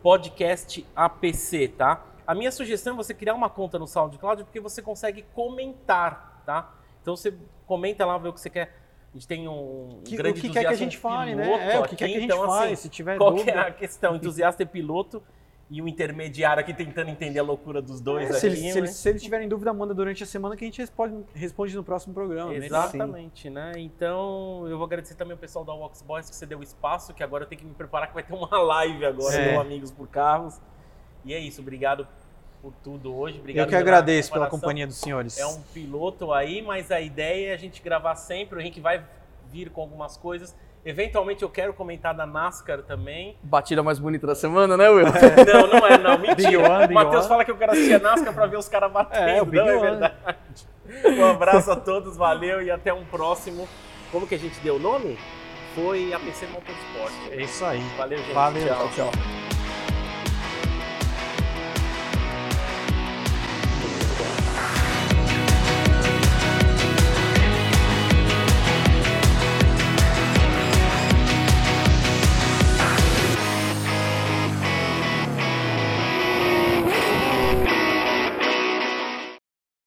S1: Podcast APC, tá? A minha sugestão é você criar uma conta no SoundCloud porque você consegue comentar, tá? Então você comenta lá, vê o que você quer. A gente tem um
S2: Que-
S1: grande
S2: o que quer que a gente fale,
S1: piloto
S2: né? É, o que
S1: aqui,
S2: quer que a gente
S1: então,
S2: fale.
S1: assim,
S2: Se tiver
S1: qual é
S2: dúvida.
S1: a questão? Entusiasta e piloto e o intermediário aqui tentando entender a loucura dos dois
S2: É, se,
S1: aqui,
S2: eles, se,
S1: né?
S2: eles, se eles tiverem dúvida, manda durante a semana que a gente responde, responde no próximo programa. né?
S1: Exatamente, né? Então, eu vou agradecer também o pessoal da Wax Boys que você deu espaço, que agora eu tenho que me preparar que vai ter uma live agora
S2: É.
S1: do Amigos por Carros. E é isso, obrigado por tudo hoje. Obrigado
S2: Eu que agradeço pela companhia dos senhores.
S1: É um piloto aí, mas a ideia é a gente gravar sempre. O Henrique vai vir com algumas coisas. Eventualmente eu quero comentar da NASCAR também.
S3: Batida mais bonita da semana, né, Will?
S1: Não, não é, não.
S2: Big
S1: Mentira.
S2: One,
S1: o
S2: Big
S1: Matheus
S2: One.
S1: fala que eu quero assistir a NASCAR pra ver os caras batendo.
S2: É, o Big
S1: não é verdade. Um abraço a todos, valeu e até um próximo. Como que a gente deu o nome? Foi APC Motorsport.
S2: É isso aí.
S1: Valeu, gente.
S2: Valeu,
S1: Tchau.
S2: tchau.